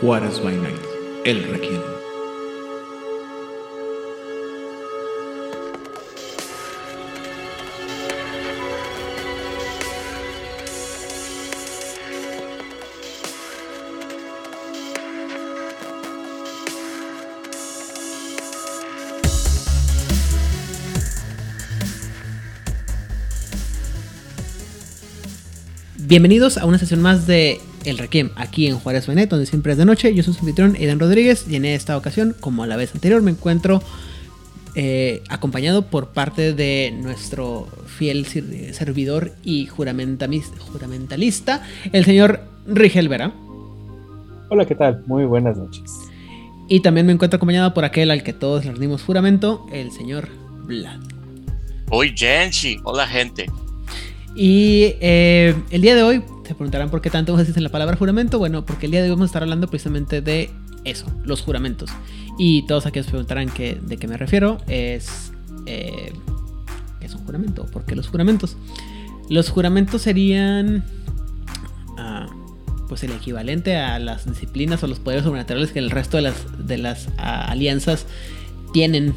Juárez by Night, el Requiem. Bienvenidos a una sesión más de El Requiem, aquí en Juárez Benet, donde siempre es de noche. Yo soy su anfitrión, Edan Rodríguez, y en esta ocasión, como a la vez anterior, me encuentro eh, acompañado por parte de nuestro fiel sir- servidor y juramentamis- juramentalista, el señor Rigel Vera. Hola, ¿qué tal? Muy buenas noches. Y también me encuentro acompañado por aquel al que todos le rendimos juramento, el señor Vlad. Hoy Genshi, hola gente. Y eh, el día de hoy, se preguntarán por qué tanto énfasis en la palabra juramento. Bueno, porque el día de hoy vamos a estar hablando precisamente de eso, los juramentos. Y todos aquellos preguntarán que, de qué me refiero. Es. Eh, ¿Qué es un juramento? ¿Por qué los juramentos? Los juramentos serían. ah, pues el equivalente a las disciplinas o los poderes sobrenaturales que el resto de las, de las ah, alianzas tienen.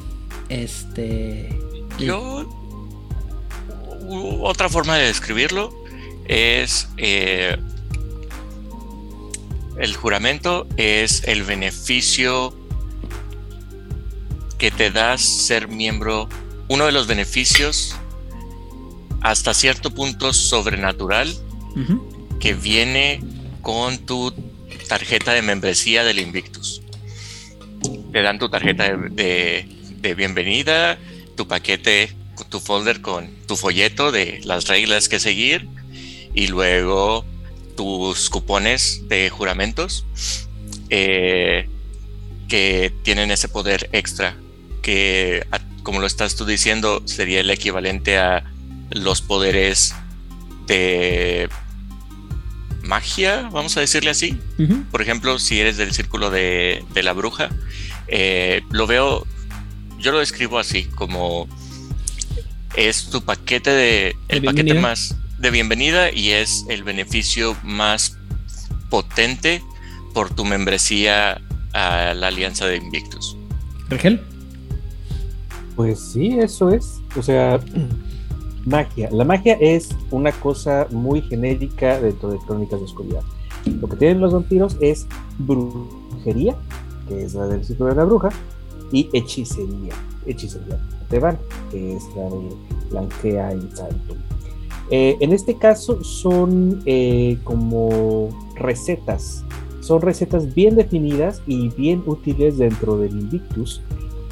Este. Yo. Otra forma de describirlo es. eh, el juramento es el beneficio que te da ser miembro. Uno de los beneficios hasta cierto punto sobrenatural que viene con tu tarjeta de membresía del Invictus. Te dan tu tarjeta de, de- de bienvenida, tu paquete, tu folder con tu folleto de las reglas que seguir y luego tus cupones de juramentos eh, que tienen ese poder extra que, como lo estás tú diciendo, sería el equivalente a los poderes de magia, vamos a decirle así. Por ejemplo, si eres del círculo de, de la bruja, eh, lo veo, yo lo describo así, como es tu paquete de, el paquete bienvenida. más de bienvenida y es el beneficio más potente por tu membresía a la Alianza de Invictus. Rigel. Pues sí, eso es. O sea, magia. La magia es una cosa muy genérica dentro de Crónicas de Oscuridad. Lo que tienen los vampiros es brujería, que es la del círculo de la bruja, y hechicería. Hechicería te van, que es la de Blanquea y Santo. Eh, en este caso son eh, como recetas. Son recetas bien definidas y bien útiles dentro del Invictus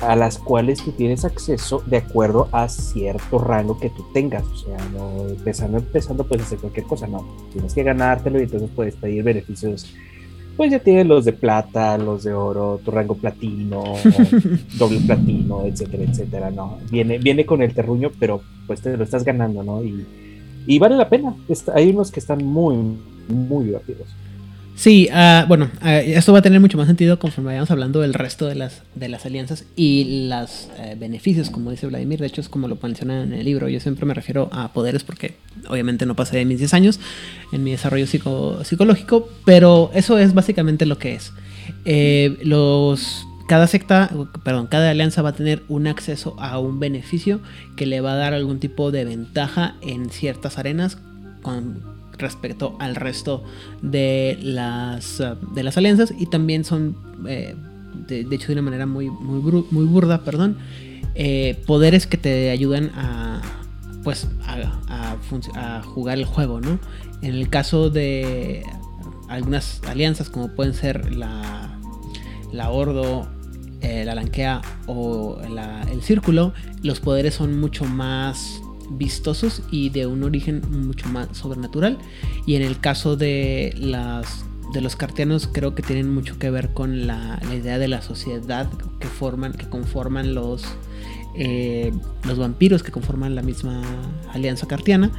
a las cuales tú tienes acceso de acuerdo a cierto rango que tú tengas. O sea, no empezando, empezando puedes hacer cualquier cosa, no. Tienes que ganártelo y entonces puedes pedir beneficios. Pues ya tienes los de plata, los de oro, tu rango platino, doble platino, etcétera, etcétera, ¿no? Viene, viene con el terruño, pero pues te lo estás ganando, ¿no? Y, y vale la pena. Está- hay unos que están muy, muy divertidos. Sí, ah, bueno, ah, esto va a tener mucho más sentido conforme vayamos hablando del resto de las, de las alianzas y los beneficios, como dice Vladimir. De hecho, es como lo menciona en el libro. Yo siempre me refiero a poderes porque obviamente no pasé de mis 10 años en mi desarrollo psico- psicológico, pero eso es básicamente lo que es. Eh, los, cada secta, perdón, cada alianza va a tener un acceso a un beneficio que le va a dar algún tipo de ventaja en ciertas arenas con respecto al resto de las, uh, de las alianzas y también son, eh, de, hecho de una manera muy, muy, burda, perdón, eh, poderes que te ayudan a, pues, a, jugar el juego, ¿no? En el caso de algunas alianzas como pueden ser la, la Ordo, eh, la Lanquea o el Círculo, los poderes son mucho más vistosos y de un origen mucho más sobrenatural. Y en el caso de las de los cartianos creo que tienen mucho que ver con la, la idea de la sociedad que forman, que conforman los eh, los vampiros que conforman la misma alianza cartiana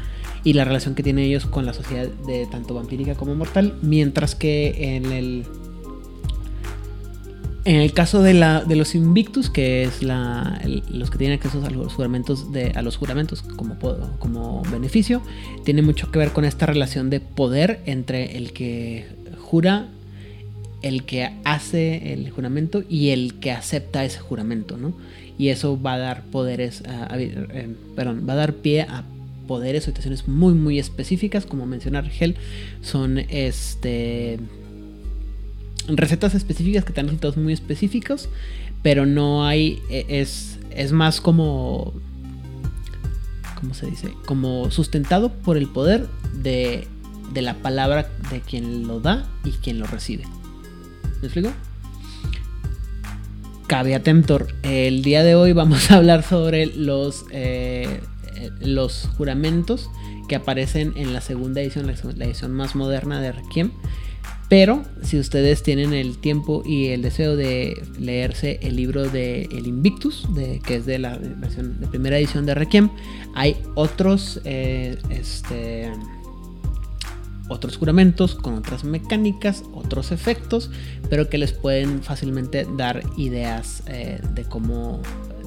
y la relación que tienen ellos con la sociedad de tanto vampírica como mortal, mientras que en el en el caso de, la, de los Invictus, que es la, los que tienen acceso a los juramentos, de, a los juramentos como, beneficio, tiene mucho que ver con esta relación de poder entre el que jura el que hace el juramento y el que acepta ese juramento, ¿no? Y eso va a dar poderes, eh, perdón, va a dar pie a poderes o situaciones muy muy específicas, como mencionar Gel, son este recetas específicas que dan resultados muy específicos, pero no hay e, es es más como ¿cómo se dice? Como sustentado por el poder de, de la palabra de quien lo da y quien lo recibe. ¿Me explico? Cabe atemptor. El día de hoy vamos a hablar sobre los, eh, los juramentos que aparecen en la segunda edición, la edición más moderna de Requiem. Pero si ustedes tienen el tiempo y el deseo de leerse el libro de El Invictus, que es de la versión de primera edición de Requiem, hay otros, eh, este, otros juramentos con otras mecánicas, otros efectos, pero que les pueden fácilmente dar ideas eh, de cómo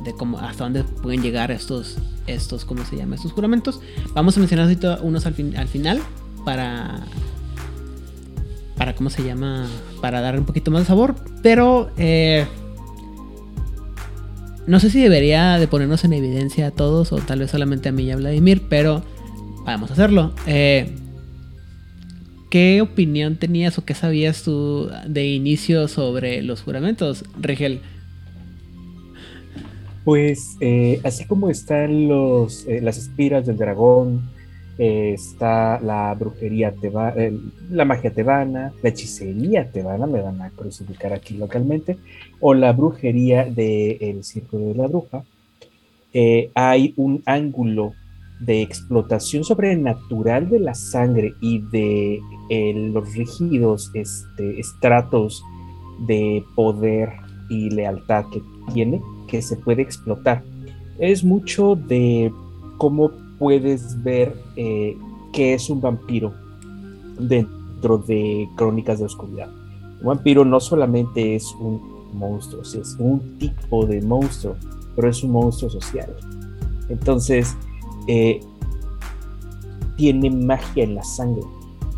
de cómo hasta dónde pueden llegar estos estos cómo se llama estos juramentos. Vamos a mencionar unos al final para para cómo se llama, para dar un poquito más de sabor, pero eh, no sé si debería de ponernos en evidencia a todos o tal vez solamente a mí y a Vladimir, pero vamos a hacerlo. Eh, ¿Qué opinión tenías o qué sabías tú de inicio sobre los juramentos, Rigel? Pues eh, así como están los, las espiras del dragón, está la brujería tebana, la magia tebana, la hechicería tebana, me van a crucificar aquí localmente, o la brujería del Círculo de la Bruja. Eh, hay un ángulo de explotación sobrenatural de la sangre y de eh, los rígidos este, estratos de poder y lealtad que tiene que se puede explotar. Es mucho de cómo puedes ver eh, qué es un vampiro dentro de Crónicas de Oscuridad. Un vampiro no solamente es un monstruo, es un tipo de monstruo, pero es un monstruo social. Entonces, eh, tiene magia en la sangre.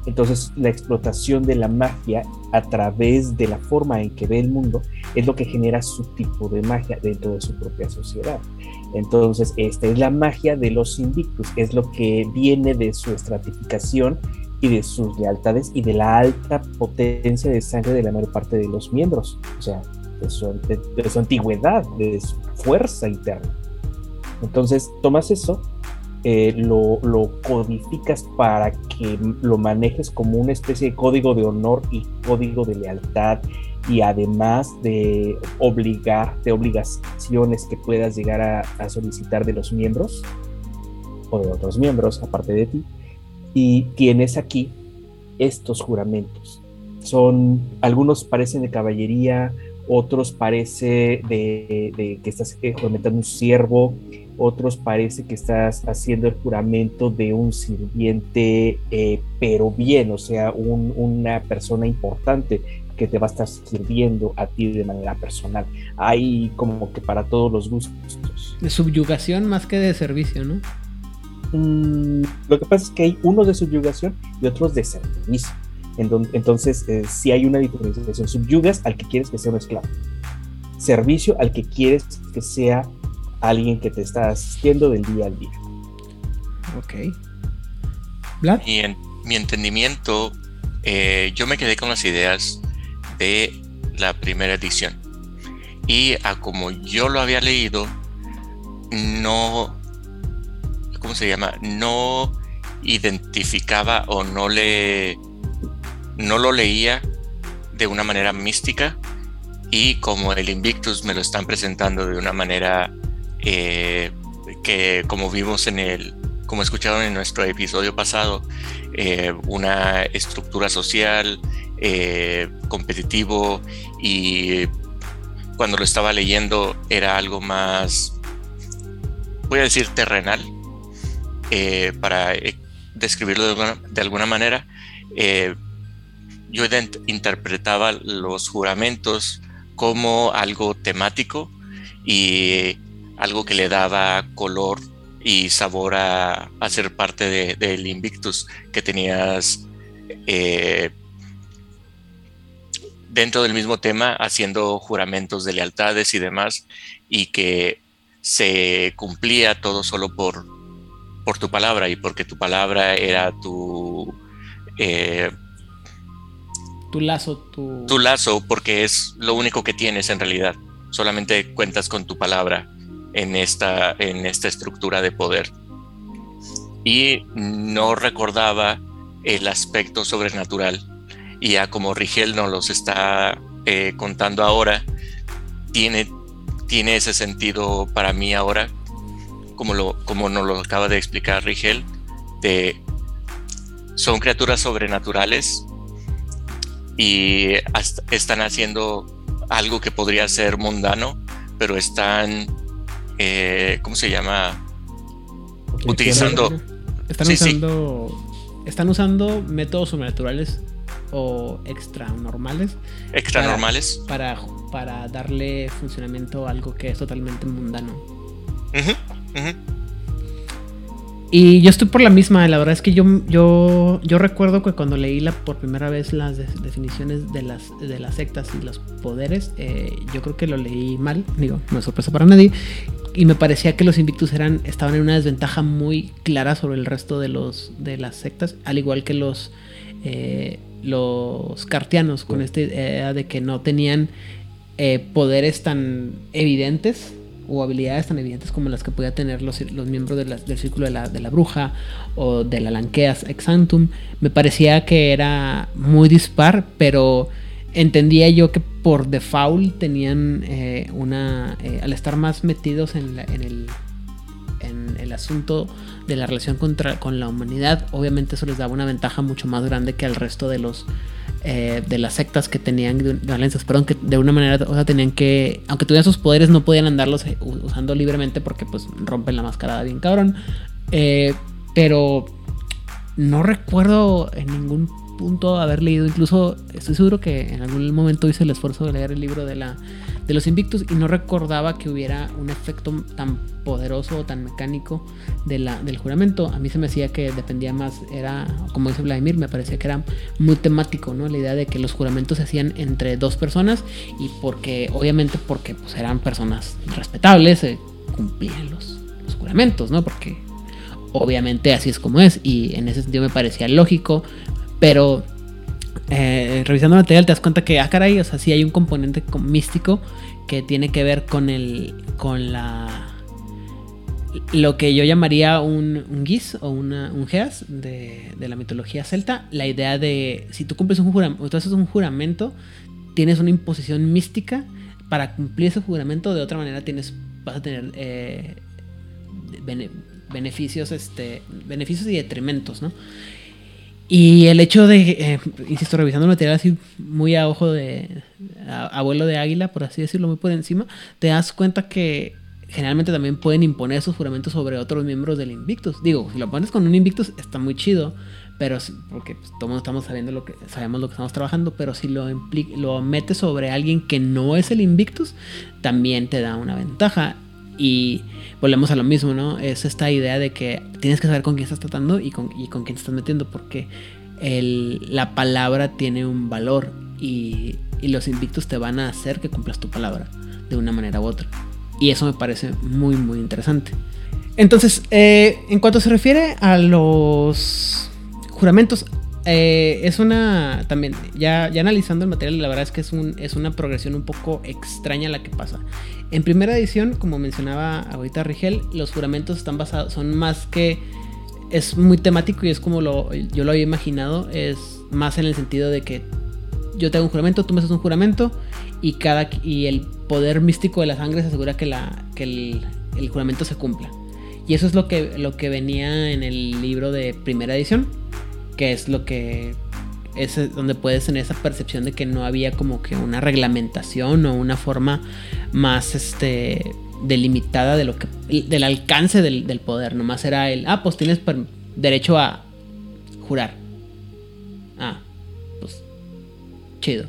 Entonces, la explotación de la magia a través de la forma en que ve el mundo es lo que genera su tipo de magia dentro de su propia sociedad. Entonces, esta es la magia de los Invictus, es lo que viene de su estratificación y de sus lealtades y de la alta potencia de sangre de la mayor parte de los miembros, o sea, de su, antigüedad, de su fuerza interna. Entonces, tomas eso, eh, lo, lo, codificas para que lo manejes como una especie de código de honor y código de lealtad y además de obligar, de obligaciones que puedas llegar a, solicitar de los miembros o de otros miembros aparte de ti, y tienes aquí estos juramentos. Son, algunos parecen de caballería, otros parece de, que estás juramentando un siervo, otros parece que estás haciendo el juramento de un sirviente, eh, pero bien, o sea, una persona importante que te va a estar sirviendo a ti de manera personal. Hay como que para todos los gustos. De subyugación más que de servicio, ¿no? Mm, lo que pasa es que hay unos de subyugación y otros de servicio. entonces, eh, si hay una diferenciación, subyugas al que quieres que sea un esclavo. Servicio al que quieres que sea alguien que te está asistiendo del día al día. Ok. Y en mi entendimiento, eh, yo me quedé con las ideas de la primera edición. Y a como yo lo había leído, no, ¿cómo se llama? No identificaba o no le, no lo leía de una manera mística y como el Invictus me lo están presentando de una manera eh, que como vimos en el, como escucharon en nuestro episodio pasado, eh, una estructura social, eh, competitivo y cuando lo estaba leyendo era algo más, voy a decir, terrenal, eh, para eh, describirlo de alguna, manera. yo interpretaba los juramentos como algo temático y algo que le daba color y sabor a, ser parte del Invictus, que tenías dentro del mismo tema haciendo juramentos de lealtades y demás, y que se cumplía todo solo por, por tu palabra y porque tu palabra era tu... Eh, tu lazo, tu... Tu lazo, porque es lo único que tienes en realidad. Solamente cuentas con tu palabra en esta, en esta estructura de poder. Y no recordaba el aspecto sobrenatural. Y ya como Rigel nos los está eh, contando ahora, tiene, tiene ese sentido para mí ahora, como, lo, como nos lo acaba de explicar Rigel, de son criaturas sobrenaturales y están haciendo algo que podría ser mundano, pero están, eh, ¿cómo se llama? Utilizando... Están usando están usando métodos sobrenaturales o extra normales. Extra normales. Para, para darle funcionamiento a algo que es totalmente mundano. Y yo estoy por la misma, la verdad es que yo, yo, yo recuerdo que cuando leí la, por primera vez las definiciones de las, de las sectas y los poderes, eh, yo creo que lo leí mal, digo, no es sorpresa para nadie, y me parecía que los Invictus eran, estaban en una desventaja muy clara sobre el resto de, los, de las sectas, al igual que los, eh, los cartianos, con esta idea de que no tenían eh, poderes tan evidentes o habilidades tan evidentes como las que podía tener los, los miembros del círculo de la, de la, bruja o de la Lanqueas Exantum. Me parecía que era muy dispar, pero entendía yo que por default tenían eh, una. Eh, al estar más metidos en, en, el, en el asunto de la relación contra, con la humanidad, obviamente eso les daba una ventaja mucho más grande que al resto de los. Eh, de las sectas que tenían valencias, perdón, que de una manera o sea, tenían que, aunque tuvieran sus poderes, no podían andarlos usando libremente porque pues rompen la mascarada bien cabrón. pero no recuerdo en ningún punto haber leído, incluso estoy seguro que en algún momento hice el esfuerzo de leer el libro de, la, de los Invictus y no recordaba que hubiera un efecto tan poderoso o tan mecánico de la, del juramento. A mí se me hacía que dependía más, era, como dice Vladimir, me parecía que era muy temático, ¿no? La idea de que los juramentos se hacían entre dos personas y porque, obviamente porque pues, eran personas respetables, se cumplían los, los juramentos, ¿no? Porque obviamente así es como es y en ese sentido me parecía lógico pero eh, revisando material te das cuenta que, ah, caray, o sea, sí hay un componente místico que tiene que ver con el. con la. Lo que yo llamaría un, un Gis o una, un Geas de, de, la mitología celta. La idea de si tú cumples un juramento, tú haces un juramento, tienes una imposición mística. Para cumplir ese juramento, de otra manera tienes, vas a tener eh, beneficios, este, beneficios y detrimentos, ¿no? Y el hecho de, eh, insisto, revisando el material así muy a ojo de abuelo de águila, por así decirlo, muy por encima, te das cuenta que generalmente también pueden imponer sus juramentos sobre otros miembros del Invictus. Digo, si lo pones con un Invictus está muy chido, pero porque pues, todos estamos sabiendo lo que sabemos lo que estamos trabajando, pero si lo lo metes sobre alguien que no es el Invictus, también te da una ventaja. Y volvemos a lo mismo, ¿no? Es esta idea de que tienes que saber con quién estás tratando y con, y con quién te estás metiendo, porque el, la palabra tiene un valor y, y, los invictos te van a hacer que cumplas tu palabra de una manera u otra. Y eso me parece muy, muy interesante. Entonces, eh, en cuanto se refiere a los juramentos, eh, es una, también, ya, ya analizando el material, la verdad es que es, un, es una progresión un poco extraña la que pasa. En primera edición, como mencionaba ahorita Rigel, los juramentos están basados, son más que, es muy temático y es como lo, yo lo había imaginado, es más en el sentido de que yo te hago un juramento, tú me haces un juramento y, cada, y el poder místico de la sangre se asegura que, la, que el, el juramento se cumpla. Y eso es lo que, lo que venía en el libro de primera edición que es lo que es donde puedes tener esa percepción de que no había como que una reglamentación o una forma más este delimitada de lo del alcance del, poder. Nomás era el ah pues tienes derecho a jurar ah pues chido.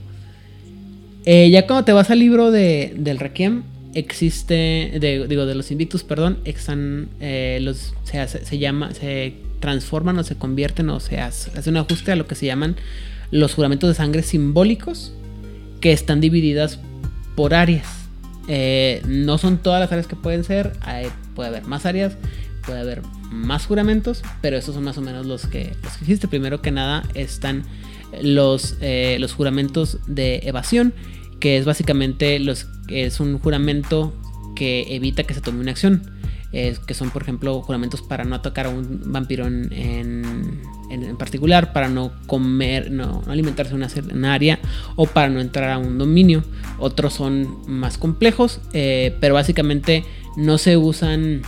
Eh, ya cuando te vas al libro de, del Requiem existe digo de los invictus perdón exan, eh, los se, se llama se transforman o se convierten o se hace, un ajuste a lo que se llaman los juramentos de sangre simbólicos, que están divididas por áreas. Eh, no son todas las áreas que pueden ser, puede haber más áreas, puede haber más juramentos, pero esos son más o menos los que, los. Primero que nada están los, eh, los juramentos de evasión, que es básicamente los, es un juramento que evita que se tome una acción. Que son, por ejemplo, juramentos para no atacar a un vampiro en, en, particular, para no comer, no, alimentarse en una, área o para no entrar a un dominio. Otros son más complejos, eh, pero básicamente no se usan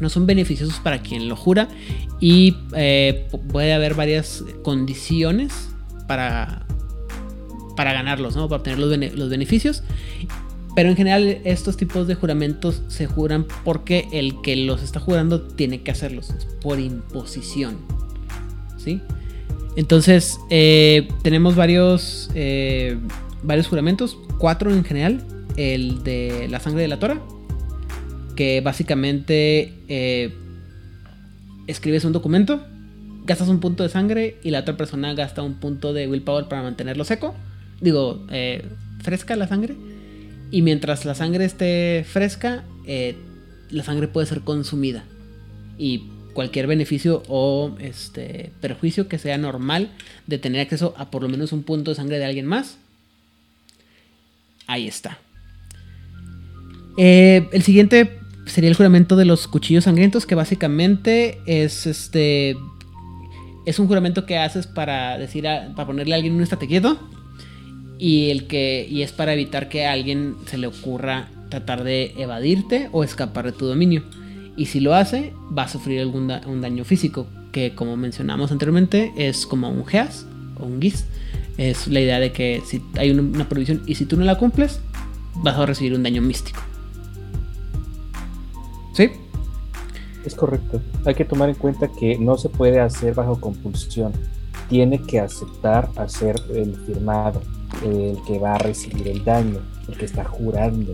no son beneficiosos para quien lo jura y eh, puede haber varias condiciones para, para ganarlos, ¿no? para obtener los, beneficios. Pero en general estos tipos de juramentos se juran porque el que los está jurando tiene que hacerlos por imposición. ¿Sí? Entonces eh, tenemos varios, eh, varios juramentos, cuatro en general. El de la sangre de la Tora, que básicamente eh, escribes un documento, gastas un punto de sangre y la otra persona gasta un punto de willpower para mantenerlo seco. Digo, fresca la sangre. Y mientras la sangre esté fresca, eh, la sangre puede ser consumida. Y cualquier beneficio o este perjuicio que sea normal de tener acceso a por lo menos un punto de sangre de alguien más. Ahí está. el siguiente sería el juramento de los cuchillos sangrientos, que básicamente es este. Es un juramento que haces para decir para ponerle a alguien un estate quieto. Y el que. Y es para evitar que a alguien se le ocurra tratar de evadirte o escapar de tu dominio. Y si lo hace, va a sufrir algún un daño físico. Que como mencionamos anteriormente, es como un GEAS o un GIS. Es la idea de que si hay una prohibición y si tú no la cumples, vas a recibir un daño místico. ¿Sí? Es correcto. Hay que tomar en cuenta que no se puede hacer bajo compulsión. Tiene que aceptar hacer el firmado, el que va a recibir el daño, el que está jurando.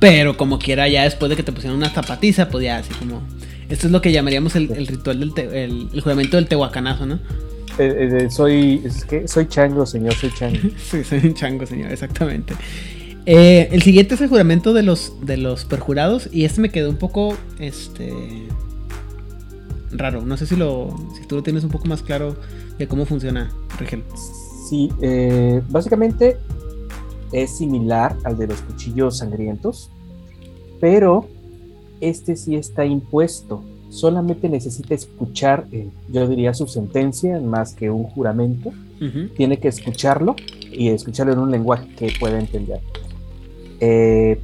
Pero como quiera, ya después de que te pusieron una zapatiza, pues ya así como. Esto es lo que llamaríamos el, ritual del el, juramento del tehuacanazo, ¿no? Eh, eh, soy, es que soy chango, señor, soy chango. sí, soy un chango, señor, exactamente. Eh, el siguiente es el juramento de los, de los perjurados. Y este me quedó un poco. Este. Raro. No sé si lo. Si tú lo tienes un poco más claro de cómo funciona, Rigel. Sí, eh, básicamente es similar al de los cuchillos sangrientos. Pero este sí está impuesto. Solamente necesita escuchar, eh, yo diría, su sentencia más que un juramento. Tiene que escucharlo y escucharlo en un lenguaje que pueda entender. Eh,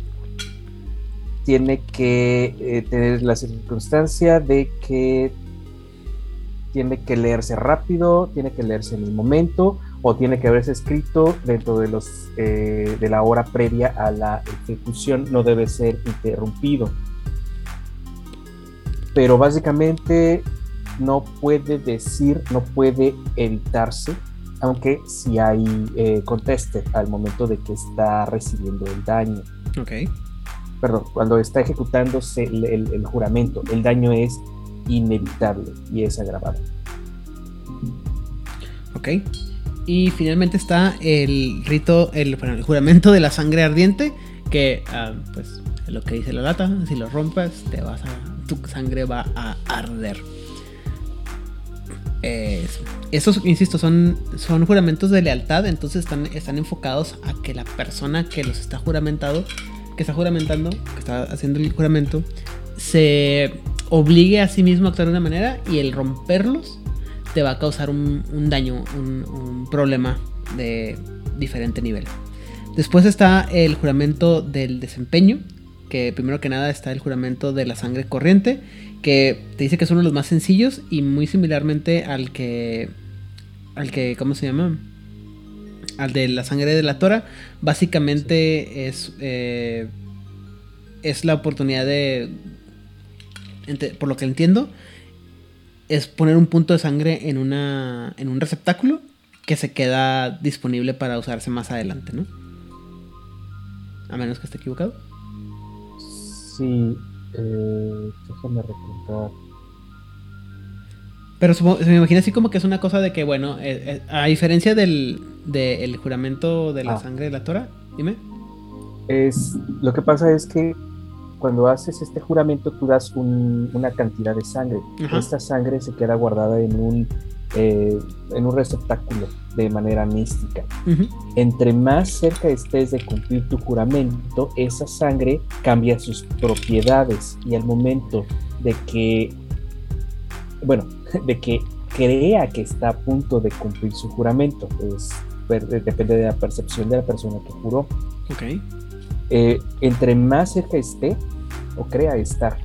tiene que eh, tener la circunstancia de que tiene que leerse rápido, tiene que leerse en el momento o tiene que haberse escrito dentro de los eh, de la hora previa a la ejecución, no debe ser interrumpido. Pero básicamente no puede decir, no puede editarse aunque si hay eh, conteste al momento de que está recibiendo el daño. Ok. Perdón, cuando está ejecutándose el, juramento, el daño es inevitable y es agravado. Ok. Y finalmente está el rito, el, juramento de la sangre ardiente, que ah, pues lo que dice la lata, si lo rompes, te vas a, tu sangre va a arder. Eh, estos, insisto, son, son juramentos de lealtad, entonces están, están enfocados a que la persona que los está juramentado, que está juramentando, que está haciendo el juramento, se obligue a sí mismo a actuar de una manera y el romperlos te va a causar un, daño, un, un, problema de diferente nivel. Después está el juramento del desempeño, que primero que nada está el juramento de la sangre corriente, que te dice que es uno de los más sencillos y muy similarmente al que al que ¿cómo se llama? Al de la sangre de la tora, básicamente es eh, es la oportunidad de por lo que entiendo es poner un punto de sangre en una en un receptáculo que se queda disponible para usarse más adelante, ¿no? A menos que esté equivocado. Sí, eh, déjame recordar. Pero supongo- se me imagina así como que es una cosa de que, bueno, eh, eh, a diferencia del, del juramento de la Ah. sangre de la Torah, dime. Es, lo que pasa es que cuando haces este juramento tú das un- una cantidad de sangre. Esta sangre se queda guardada en un, eh, en un receptáculo de manera mística. Entre más cerca estés de cumplir tu juramento, esa sangre cambia sus propiedades y al momento de que, bueno, de que crea que está a punto de cumplir su juramento, pues depende de la percepción de la persona que juró. Ok. Eh, entre más cerca esté o crea estar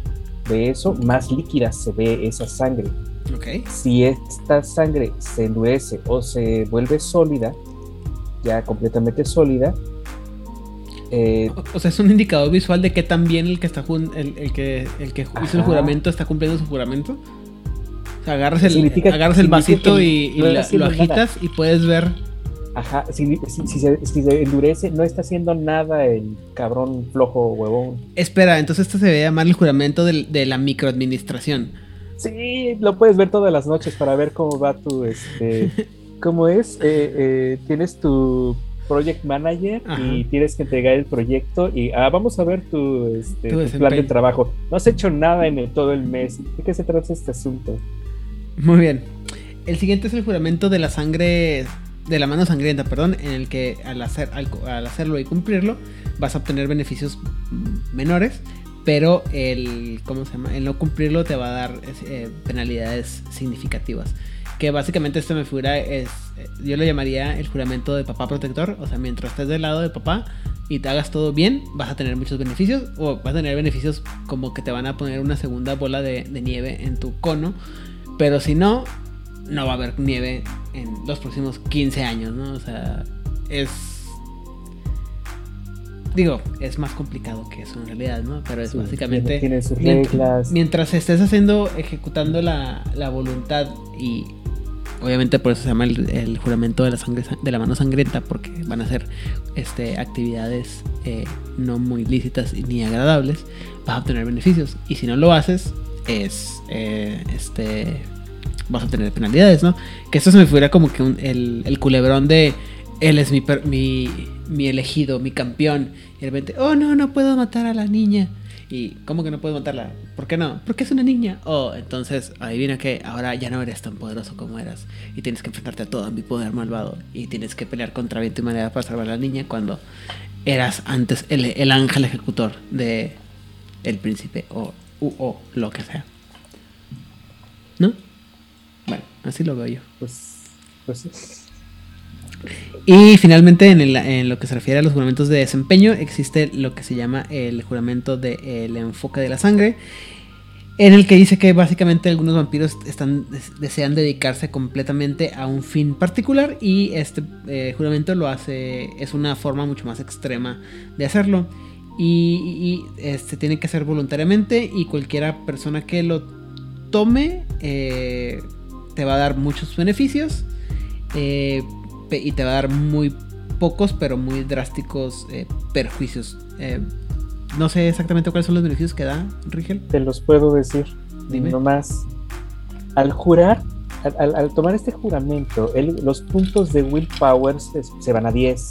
de eso, más líquida se ve esa sangre. Si esta sangre se endurece o se vuelve sólida, ya completamente sólida, eh, O, o sea, es un indicador visual de que también el que está el, el que el que hizo el juramento está cumpliendo su juramento. O sea, agarras el, agarras vasito que y, y no está la- lo nada. agitas y puedes ver. Ajá, si, si- si se, si se endurece, no está haciendo nada el cabrón flojo huevón. Espera, entonces esto se debe llamar el juramento de la microadministración. Sí, lo puedes ver todas las noches para ver cómo va tu, este, cómo es, eh, eh, tienes tu project manager Ajá. y tienes que entregar el proyecto y ah, vamos a ver tu, este, Tu tu plan de trabajo. No has hecho nada en el- todo el mes. ¿De qué se trata este asunto? Muy bien. El siguiente es el juramento de la sangre, de la mano sangrienta, perdón, en el que al, hacer, al, al hacerlo y cumplirlo vas a obtener beneficios menores, pero el, ¿cómo se llama? El no cumplirlo te va a dar eh, penalidades significativas. Que básicamente esto me figura es, eh, yo lo llamaría el juramento de papá protector, o sea, mientras estés del lado de papá y te hagas todo bien, vas a tener muchos beneficios, o vas a tener beneficios como que te van a poner una segunda bola de nieve en tu cono, pero si no, no va a haber nieve en los próximos 15 años, ¿no? O sea, es... Digo, es más complicado que eso en realidad, ¿no? Pero es Sí, básicamente... Tiene sus reglas. Mientras estés haciendo, ejecutando la, la voluntad y obviamente por eso se llama el, el juramento de la sangre de la mano sangrienta porque van a ser este actividades eh, no muy lícitas ni agradables vas a obtener beneficios y si no lo haces es eh, este vas a tener penalidades no que esto se me fuera como que el, el culebrón de él es mi, mi mi elegido mi campeón y de repente oh no no puedo matar a la niña y ¿cómo que no puedes matarla? ¿Por qué no? Porque es una niña. Oh, entonces adivina que ahora ya no eres tan poderoso como eras. Y tienes que enfrentarte a todo mi poder malvado. Y tienes que pelear contra viento y manera para salvar a la niña cuando eras antes el, el ángel ejecutor de el príncipe o, o lo que sea. ¿No? Bueno, así lo veo yo. Pues, pues sí. Y finalmente, en, el- en lo que se refiere a los juramentos de desempeño, existe lo que se llama el juramento del enfoque de la sangre, en el que dice que básicamente algunos vampiros están, desean dedicarse completamente a un fin particular y este eh, juramento lo hace, es una forma mucho más extrema de hacerlo. Y, y, este, tiene que hacer voluntariamente y cualquiera persona que lo tome eh, te va a dar muchos beneficios. eh, y te va a dar muy pocos, pero muy drásticos eh, perjuicios. Eh, no sé exactamente cuáles son los beneficios que da Rigel. Te los puedo decir. Dime. No más. Al jurar, al, al- al tomar este juramento, el- los puntos de willpower se, se van a 10.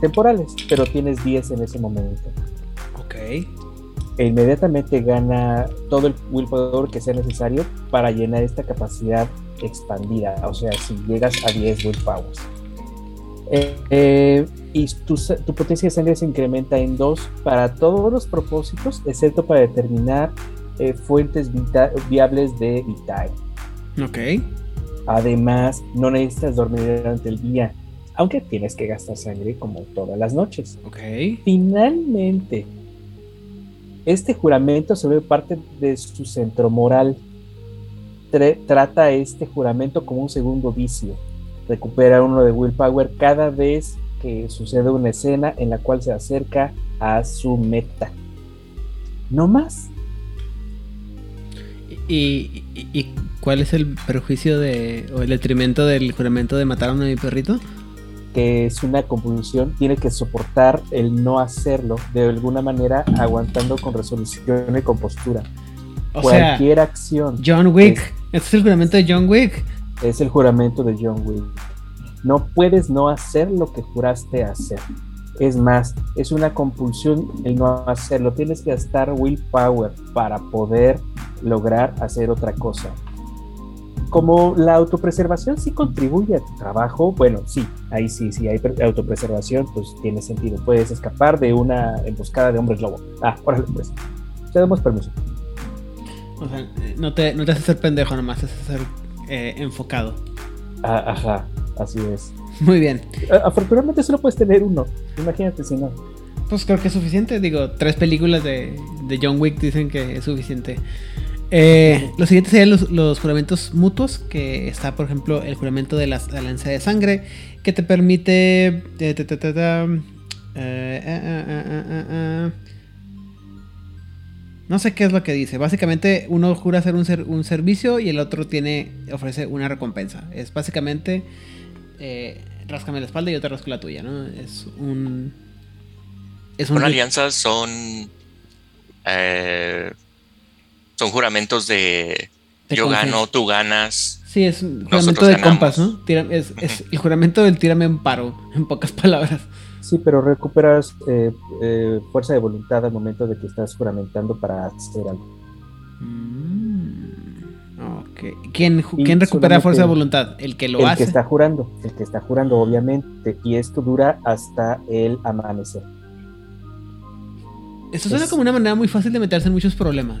Temporales, pero tienes 10 en ese momento. Ok. E inmediatamente gana todo el willpower que sea necesario para llenar esta capacidad expandida. O sea, si llegas a 10 willpowers. Eh, eh, y tu, tu potencia de sangre se incrementa en 2 para todos los propósitos, excepto para determinar eh, fuentes vita- viables de Vitae. Ok. Además, no necesitas dormir durante el día, aunque tienes que gastar sangre como todas las noches. Ok. Finalmente, este juramento se ve parte de su centro moral. Trata este juramento como un segundo vicio. Recupera uno de willpower cada vez que sucede una escena en la cual se acerca a su meta. No más. ¿Y, y- y cuál es el perjuicio de, o el detrimento del juramento de matar a mi perrito? Que es una compulsión, tiene que soportar el no hacerlo de alguna manera, aguantando con resolución y compostura. O Cualquier acción. John Wick. este es el juramento de John Wick. Es el juramento de John Wick. No puedes no hacer lo que juraste hacer. Es más, es una compulsión el no hacerlo. Tienes que gastar willpower para poder lograr hacer otra cosa. Como la autopreservación sí contribuye a tu trabajo, bueno, sí, ahí sí, sí hay autopreservación, pues tiene sentido. Puedes escapar de una emboscada de hombres lobo. Ah, órale, pues. Te damos permiso. O sea, no te, no te haces ser pendejo nomás, te haces ser eh, enfocado. Ah, ajá, así es. Muy bien. Afortunadamente solo puedes tener uno. Imagínate si no. Pues creo que es suficiente. Digo, tres películas de, de John Wick dicen que es suficiente. Eh, lo siguiente serían los, juramentos mutuos, que está, por ejemplo, el juramento de la alianza de sangre, que te permite... no sé qué es lo que dice. Básicamente, uno jura hacer un, un servicio y el otro tiene ofrece una recompensa. Es básicamente eh, ráscame la espalda y yo te rasco la tuya, ¿no? Es un. Es una alianza son. Eh, son juramentos de. yo gano, tú ganas. Sí, es un juramento de compas, ¿no? es, el juramento del tírame un paro, en pocas palabras. Sí, pero recuperas eh, eh, fuerza de voluntad al momento de que estás juramentando para hacer algo. ¿Quién, recupera fuerza de voluntad? El que lo hace. El que está jurando, el que está jurando, obviamente. Y esto dura hasta el amanecer. Eso suena como una manera muy fácil de meterse en muchos problemas.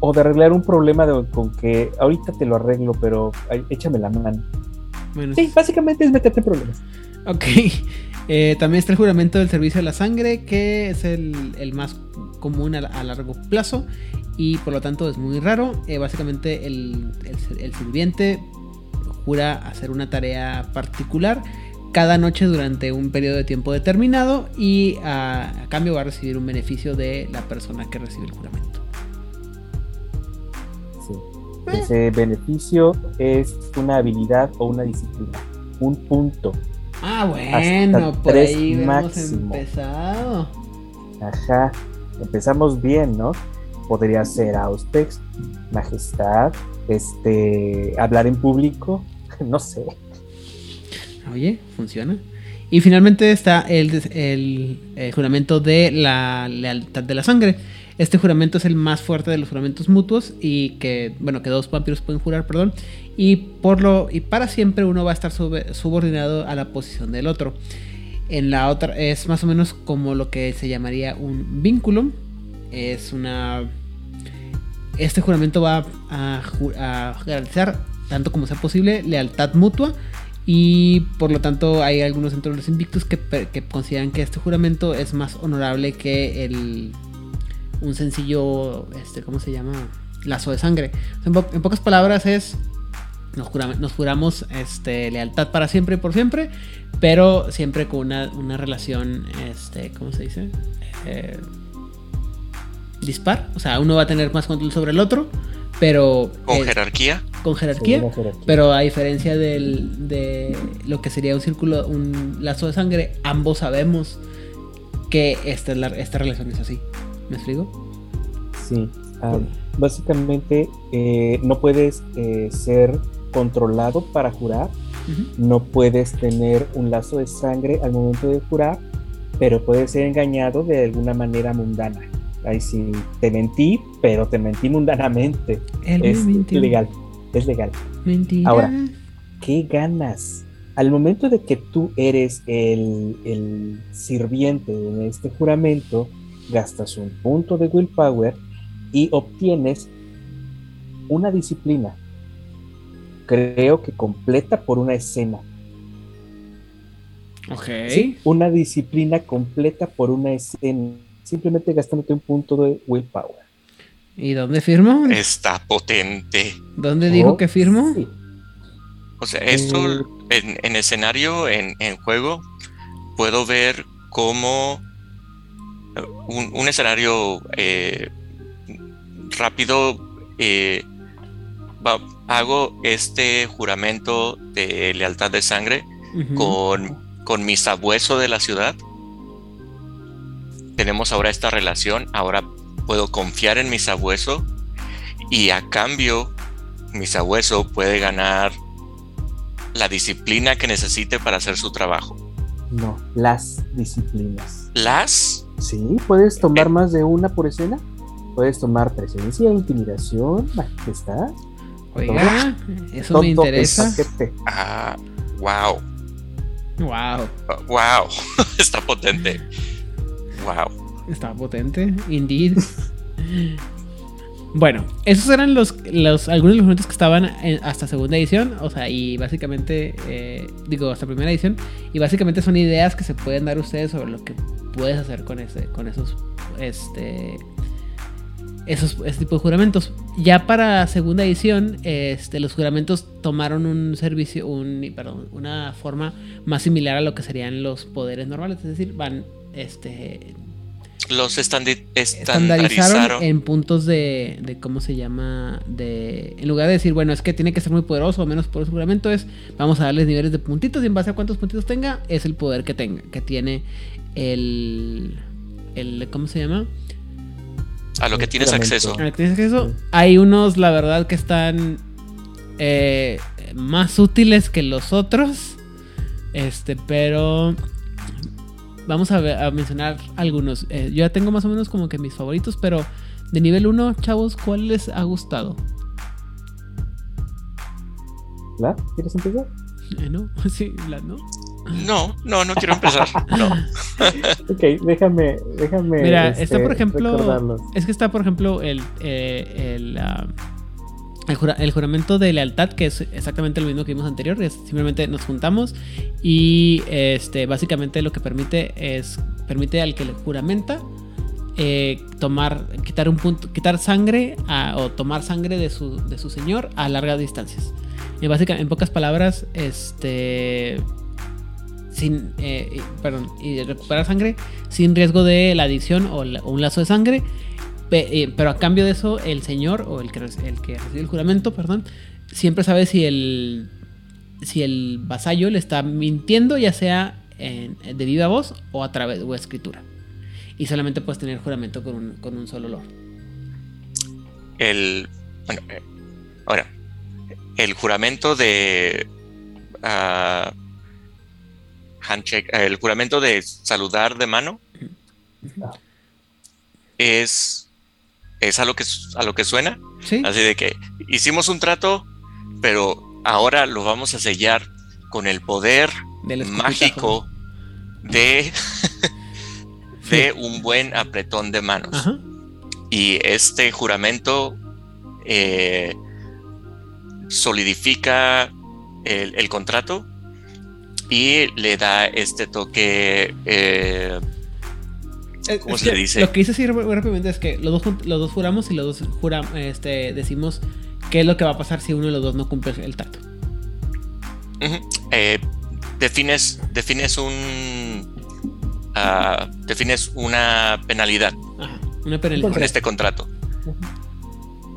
O de arreglar un problema con que ahorita te lo arreglo, pero échame la mano. sí, básicamente es meterte en problemas. Ok. Eh, también está el juramento del servicio de la sangre, que es el, más común a, largo plazo y por lo tanto es muy raro. Eh, básicamente el, sirviente jura hacer una tarea particular cada noche durante un periodo de tiempo determinado y a, cambio va a recibir un beneficio de la persona que recibe el juramento. Ese beneficio es una habilidad o una disciplina, un punto. Ah, bueno, por ahí hemos empezado. Ajá, empezamos bien, ¿no? podría ser Auspex, Majestad, este, hablar en público, no sé. Oye, funciona. Y finalmente está el, juramento de la lealtad de la sangre. Este juramento es el más fuerte de los juramentos mutuos y que, bueno, que dos vampiros pueden jurar, perdón. Y por lo y para siempre uno va a estar subordinado a la posición del otro. En la otra es más o menos como lo que se llamaría un vínculo. Es una este juramento va a, garantizar, tanto como sea posible, lealtad mutua. Y por lo tanto hay algunos dentro de los invictos que, consideran que este juramento es más honorable que el un sencillo, este, ¿cómo se llama? Lazo de sangre. En, pocas palabras es, nos, juramos este, lealtad para siempre y por siempre, pero siempre con una, una relación, este, ¿cómo se dice? Eh, dispar. O sea, uno va a tener más control sobre el otro, pero... Con jerarquía. Con jerarquía, Pero a diferencia del, de lo que sería un círculo, un lazo de sangre, ambos sabemos que esta, es la, esta relación es así. ¿Me explico? Sí. Ah, básicamente eh, no puedes eh, ser controlado para jurar. No puedes tener un lazo de sangre al momento de jurar, pero puedes ser engañado de alguna manera mundana ahí sí te mentí, pero te mentí mundanamente. es legal, es legal. Mentira. Ahora, ¿qué ganas? Al momento de que tú eres el, el sirviente en este juramento, gastas un punto de willpower y obtienes una disciplina. Creo que completa por una escena. Ok. ¿Sí? Una disciplina completa por una escena simplemente gastándote un punto de willpower. ¿Y dónde firmo? Está potente. ¿Dónde dijo que firmo? O sea, esto eh, en, escenario, en, juego, puedo ver cómo eh, un, escenario eh, rápido hago este juramento de lealtad de sangre con, con mi sabueso de la ciudad tenemos ahora esta relación, ahora puedo confiar en mi sabueso y a cambio mi sabueso puede ganar la disciplina que necesite para hacer su trabajo. No, las disciplinas. ¿Las? Sí, puedes tomar más de una por escena. Puedes tomar presencia, intimidación, majestad. Oiga, eso todo me interesa. Ah, wow. Wow, Wow. Está potente. Wow. está potente, indeed. Bueno, esos eran los, los algunos de los momentos que estaban hasta segunda edición, o sea, y básicamente, eh, digo, hasta primera edición, y básicamente son ideas que se pueden dar ustedes sobre lo que puedes hacer con ese, con esos, este, esos, ese tipo de juramentos. Ya para segunda edición, este, los juramentos tomaron un servicio, un, perdón, una forma más similar a lo que serían los poderes normales, es decir, van, este, Los estandi- estandarizaron en puntos de, de cómo se llama de en lugar de decir bueno es que tiene que ser muy poderoso o menos poderoso juramento es vamos a darles niveles de puntitos y en base a cuántos puntitos tenga es el poder que tenga que tiene el el cómo se llama A lo que tienes acceso. al que tienes acceso hay unos la verdad que están eh, más útiles que los otros este pero vamos a, ver- a mencionar algunos Eh, yo ya tengo más o menos como que mis favoritos pero de nivel 1 chavos ¿cuál les ha gustado? ¿La? ¿Quieres empezar? Eh, ¿no? sí la no No, no, no quiero empezar. No. Ok, déjame, déjame. Mira, este, está por ejemplo. recordarlos. Es que está por ejemplo el. eh, el, ah, el, jura- el juramento de lealtad, que es exactamente lo mismo que vimos anterior. Simplemente nos juntamos. Y este. Básicamente lo que permite es. Permite al que le juramenta. eh, tomar. quitar un punto. quitar sangre. o tomar sangre de su, de su señor a largas distancias. Y básicamente, en pocas palabras, este. Sin, eh, perdón, y recuperar sangre sin riesgo de la adicción o un lazo de sangre. Eh, pero a cambio de eso, el señor o el que, el que recibe el juramento, perdón, siempre sabe si el, si el vasallo le está mintiendo, ya sea en- de viva voz o a través de escritura. Y solamente puedes tener juramento con un, con un solo olor. El. Bueno, eh, ahora. El juramento de. ah, handshake. El juramento de saludar de mano. Es. Es a lo que, a lo que suena. ¿Sí? Así de que hicimos un trato, pero ahora lo vamos a sellar con el poder Del mágico de, de un buen apretón de manos. Ajá. Y este juramento eh, solidifica el, el contrato y le da este toque. Eh, ¿Cómo es se que le dice? Lo que hice así ráp- rápidamente es que los dos, jun- los dos juramos y los dos jura, este, decimos qué es lo que va a pasar si uno de los dos no cumple el trato. Ujú. Eh, defines, defines un ah, defines una penalidad Ajá. Una penalidad. con este contrato.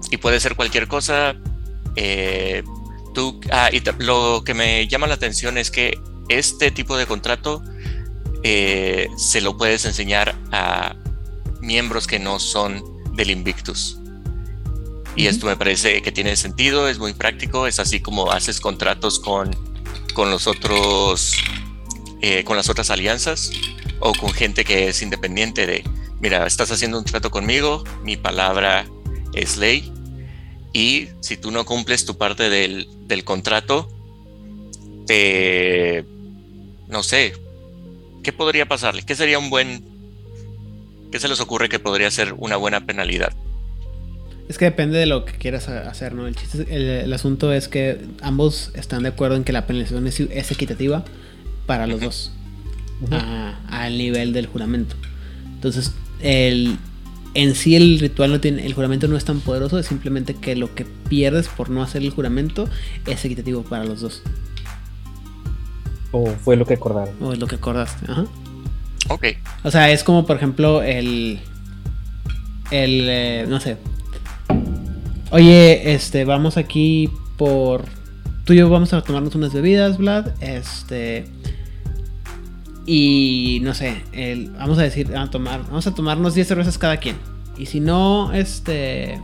Y puede ser cualquier cosa. eh, tú, ah, y lo que me llama la atención es que este tipo de contrato eh, se lo puedes enseñar a miembros que no son del Invictus. Y esto me parece que tiene sentido, es muy práctico, es así como haces contratos con, con los otros, eh, con las otras alianzas o con gente que es independiente de, mira, estás haciendo un trato conmigo, mi palabra es ley y si tú no cumples tu parte del, del contrato, te, no sé, ¿qué podría pasarle? ¿Qué sería un buen, qué se les ocurre que podría ser una buena penalidad? Es que depende de lo que quieras ha- hacer, ¿no? El, chiste es- el, el asunto es que ambos están de acuerdo en que la penalización es, es equitativa para los dos. Ujú. a- al nivel del juramento. Entonces, el, en sí el ritual no tiene, el juramento no es tan poderoso, es simplemente que lo que pierdes por no hacer el juramento es equitativo para los dos. O fue lo que acordaron. O es lo que acordaste. Ajá. Ok, O sea, es como por ejemplo el. El. eh, no sé. Oye, este, vamos aquí por. Tú y yo vamos a tomarnos unas bebidas, Vlad. Este. Y no sé, el- vamos a decir, a tomar, vamos a tomarnos 10 cervezas cada quien. Y si no, este.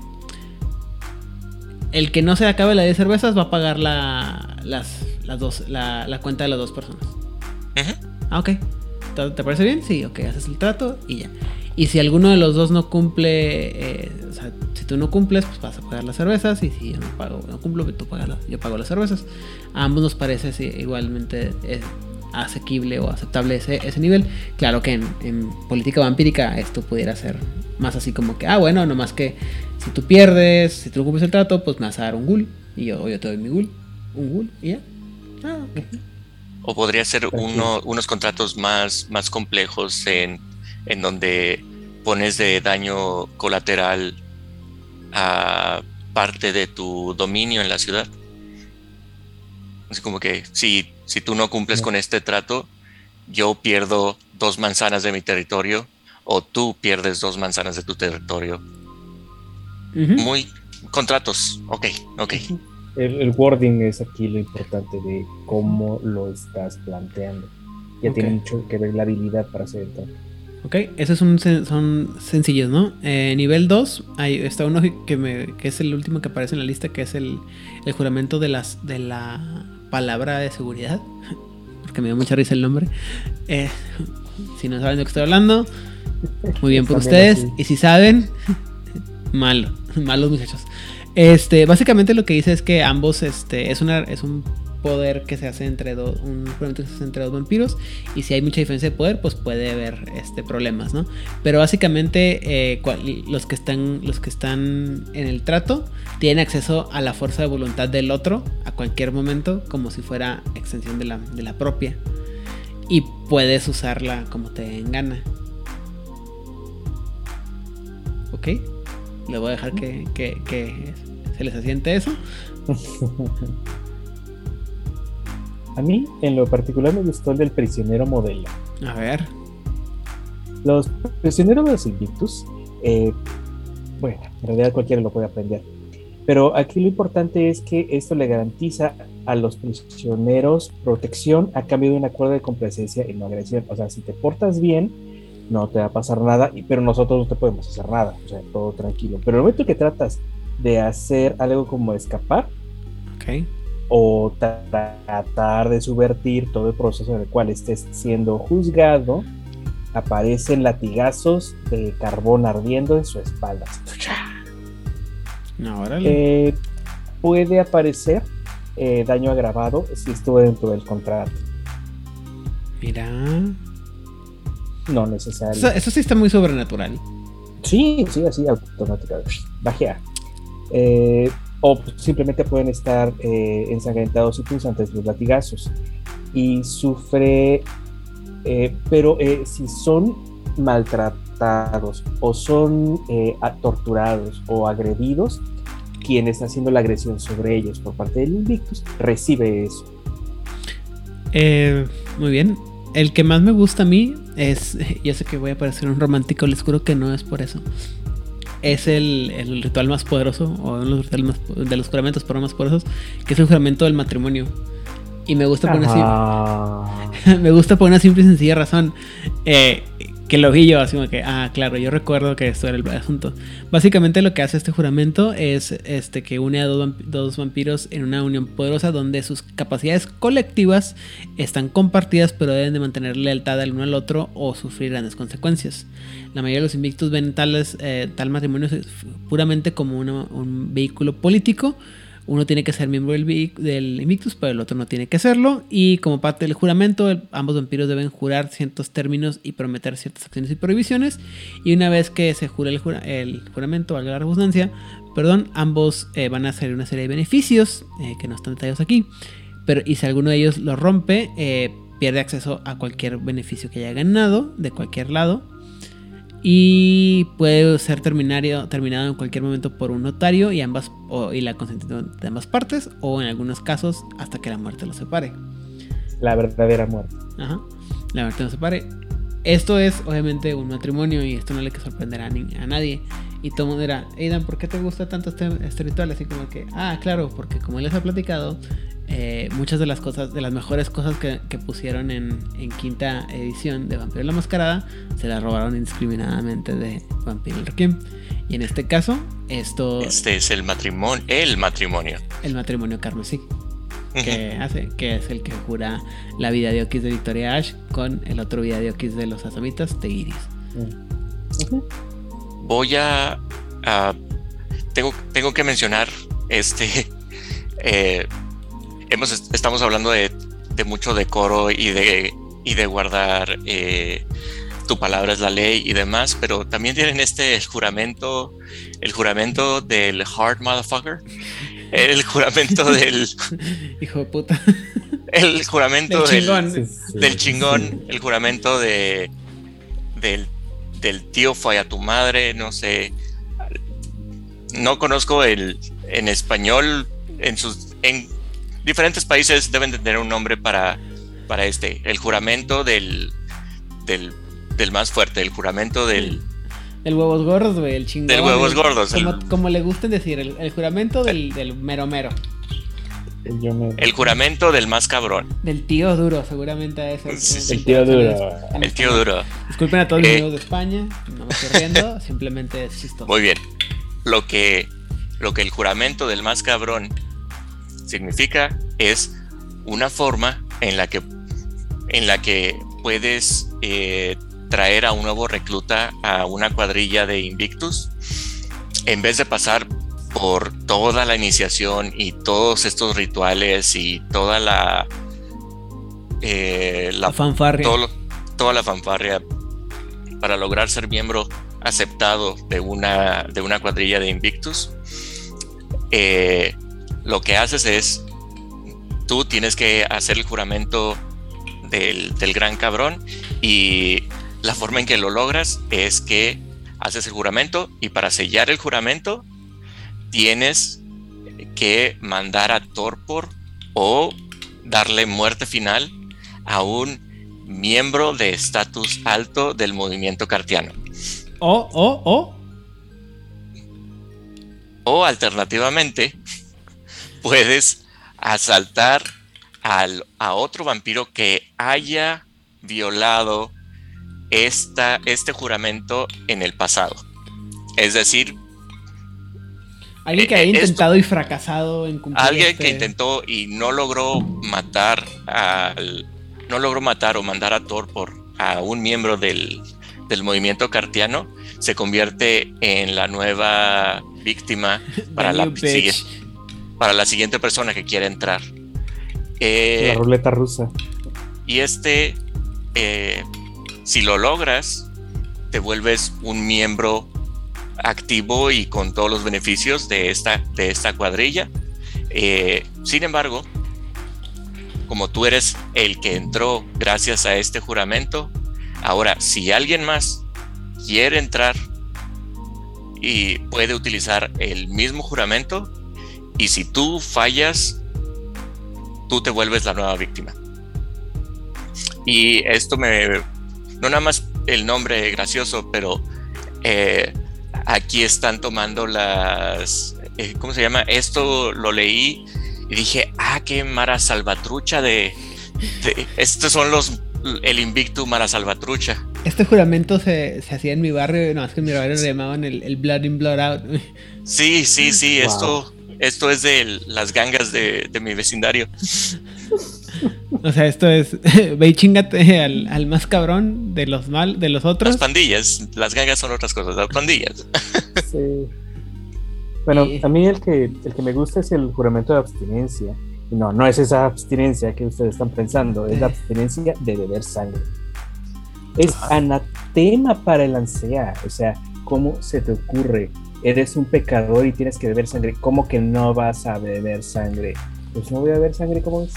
El que no se acabe la de cervezas va a pagar la, las, las dos, la, la cuenta de las dos personas. Ujú. Ah, ok. ¿Te te parece bien? Sí, ok, haces el trato y ya. Y si alguno de los dos no cumple, eh, o sea, si tú no cumples, pues vas a pagar las cervezas. Y si yo no pago, no cumplo, pues tú pagas las- yo pago las cervezas. A ambos nos parece igualmente eh, asequible o aceptable ese, ese nivel. Claro que en, en política vampírica esto pudiera ser más así como que, ah, bueno, nomás que si tú pierdes, si tú no cumples el trato, pues me vas a dar un ghoul. Y yo, yo te doy mi ghoul. Un ghoul y ya. Ah. O podría ser uno, unos contratos más, más complejos en, en donde pones de daño colateral a parte de tu dominio en la ciudad. Es como que si, si tú no cumples con este trato, yo pierdo dos manzanas de mi territorio o tú pierdes dos manzanas de tu territorio. Muy contratos. Ok, ok. El, el wording es aquí lo importante de cómo lo estás planteando. Ya tiene mucho que ver la habilidad para hacer el trato. Ok, esos son, son sencillos, ¿no? Eh, nivel 2, hay, está uno que, me, que es el último que aparece en la lista, que es el, el juramento de, las, de la palabra de seguridad. Porque me dio mucha risa el nombre. Eh, si no saben de qué estoy hablando, muy bien por ustedes. así. Y si saben, malo, malos muchachos. Este, básicamente lo que dice es que ambos, este, es un poder que se hace entre dos, un juramento que se hace entre dos vampiros y si hay mucha diferencia de poder, pues puede haber este problemas, ¿no? Pero básicamente eh, los que están, en el trato tienen acceso a la fuerza de voluntad del otro a cualquier momento, como si fuera extensión de la, de la propia. Y puedes usarla como te den gana. ¿Ok? Le voy a dejar que, que- que se les asiente eso. A mí, en lo particular, me gustó el del prisionero modelo. A ver. Los prisioneros de los Invictus, eh, bueno, en realidad cualquiera lo puede aprender. Pero aquí lo importante es que esto le garantiza a los prisioneros protección a cambio de un acuerdo de complacencia y no agresión. O sea, si te portas bien, no te va a pasar nada, pero nosotros no te podemos hacer nada. O sea, todo tranquilo. Pero el momento que tratas de hacer algo como escapar, Ok. o tra- tratar de subvertir todo el proceso en el cual estés siendo juzgado, aparecen latigazos de carbón ardiendo en su espalda. No. Eh, puede aparecer eh, daño agravado si estuvo dentro del contrato. Mira. No necesario. Eso, eso sí está muy sobrenatural. Sí, sí, así automáticamente. Bajea. Eh, o simplemente pueden estar eh, ensangrentados y punzantes los latigazos. Y sufre, eh, pero si son maltratados o son torturados o agredidos, quien está haciendo la agresión sobre ellos por parte del Invictus recibe eso. Muy bien. El que más me gusta a mí es. Yo sé que voy a parecer un romántico, les juro que no es por eso. Es el, el ritual más poderoso, o uno de los rituales más- de los juramentos pero más poderosos, que es el juramento del matrimonio. Y me gusta por una, me gusta por una simple y sencilla razón. eh, que lo vi yo, así como que, ah, claro, yo recuerdo que esto era el asunto. Básicamente lo que hace este juramento es este, que une a dos, vamp- dos vampiros en una unión poderosa donde sus capacidades colectivas están compartidas pero deben de mantener lealtad al uno al otro o sufrir grandes consecuencias. La mayoría de los invictus ven tales, eh, tal matrimonio puramente como un vehículo político. Uno tiene que ser miembro del, del Invictus, pero el otro no tiene que serlo. Y como parte del juramento, ambos vampiros deben jurar ciertos términos y prometer ciertas acciones y prohibiciones. Y una vez que se jura el, jura- el juramento, valga la redundancia, perdón, ambos eh, van a hacer una serie de beneficios eh, que no están detallados aquí. Pero y si alguno de ellos lo rompe, eh, pierde acceso a cualquier beneficio que haya ganado de cualquier lado. Y puede ser terminario, terminado en cualquier momento por un notario y, ambas, o- y la consentimiento de ambas partes, o en algunos casos hasta que la muerte los separe. la verdadera muerte. Ajá. La muerte los separe. Esto es obviamente un matrimonio y esto no le que sorprender a, ni- a nadie. Y todo el mundo era, Aidan, ¿por qué te gusta tanto este, este ritual? Así como que, ah, claro, porque como les ha platicado, eh, muchas de las cosas, de las mejores cosas que, que pusieron en, en, quinta edición de Vampiro la Mascarada, se las robaron indiscriminadamente de Vampiro el Requiem. Y en este caso, esto... Este es el matrimonio, el matrimonio. El matrimonio carmesí. Que hace, que es el que jura la vida de Oquis de Victoria Ash con el otro vida de Oquis de los Asamitas de Iris. Voy a, a, tengo, tengo que mencionar este eh, hemos, estamos hablando de, de, mucho decoro y de, y de guardar eh, tu palabra es la ley y demás, pero también tienen este el juramento, el juramento del hard motherfucker, el juramento del hijo de puta, el juramento del chingón, del, del chingón el juramento de del, del tío fue a tu madre, no sé, no conozco el en español en sus en diferentes países deben de tener un nombre para, para este, el juramento del, del, del más fuerte, el juramento del... Del huevos gordos, güey, el chingón. Del huevos gordos. Como, el, como le gusten decir, el, el juramento del, del, mero mero. El, el, juramento del más cabrón. Del tío duro, seguramente es el, sí, el tío duro. El tío duro. Disculpen a todos los eh, amigos de España, no me estoy riendo, simplemente es chistoso. Muy bien. Lo que, lo que el juramento del más cabrón significa es una forma en la que, en la que puedes eh, traer a un nuevo recluta a una cuadrilla de Invictus en vez de pasar por toda la iniciación y todos estos rituales y toda la eh, la, la, fanfarria. todo, toda la fanfarria para lograr ser miembro aceptado de una de una cuadrilla de Invictus eh, lo que haces es, tú tienes que hacer el juramento del, del, gran cabrón y la forma en que lo logras es que haces el juramento y para sellar el juramento tienes que mandar a Torpor o darle muerte final a un miembro de estatus alto del movimiento cartiano. O, o, o. O alternativamente, puedes asaltar al, a otro vampiro que haya violado esta, este juramento en el pasado. Es decir, alguien que haya eh, intentado y fracasado en cumplir Alguien este... que intentó y no logró matar al. No logró matar o mandar a Thor por a un miembro del, del movimiento cartiano, se convierte en la nueva víctima para la, para la siguiente persona que quiera entrar. Eh, la ruleta rusa. Y este, eh, si lo logras, te vuelves un miembro activo y con todos los beneficios de esta, de esta cuadrilla. Eh, sin embargo, como tú eres el que entró gracias a este juramento, ahora si alguien más quiere entrar y puede utilizar el mismo juramento, y si tú fallas, tú te vuelves la nueva víctima. Y esto me... No nada más el nombre gracioso, pero eh, aquí están tomando las... Eh, ¿Cómo se llama? Esto lo leí y dije, ah, qué Mara Salvatrucha de... de estos son los... El Invicto Mara Salvatrucha. Este juramento se, se, hacía en mi barrio, no, es que en mi barrio le llamaban el, el Blood in, Blood out. Sí, sí, sí, wow. esto esto es de las gangas de, de mi vecindario. O sea, esto es. Ve y chingate al, al, más cabrón de los mal, de los otros. Las pandillas. Las gangas son otras cosas, las pandillas. Sí. Bueno, sí. a mí el que, el que me gusta es el juramento de abstinencia. No, no es esa abstinencia que ustedes están pensando, es la abstinencia de beber sangre. Es anatema para el ansea. O sea, ¿cómo se te ocurre eres un pecador y tienes que beber sangre, ¿cómo que no vas a beber sangre? Pues no voy a beber sangre, ¿cómo es?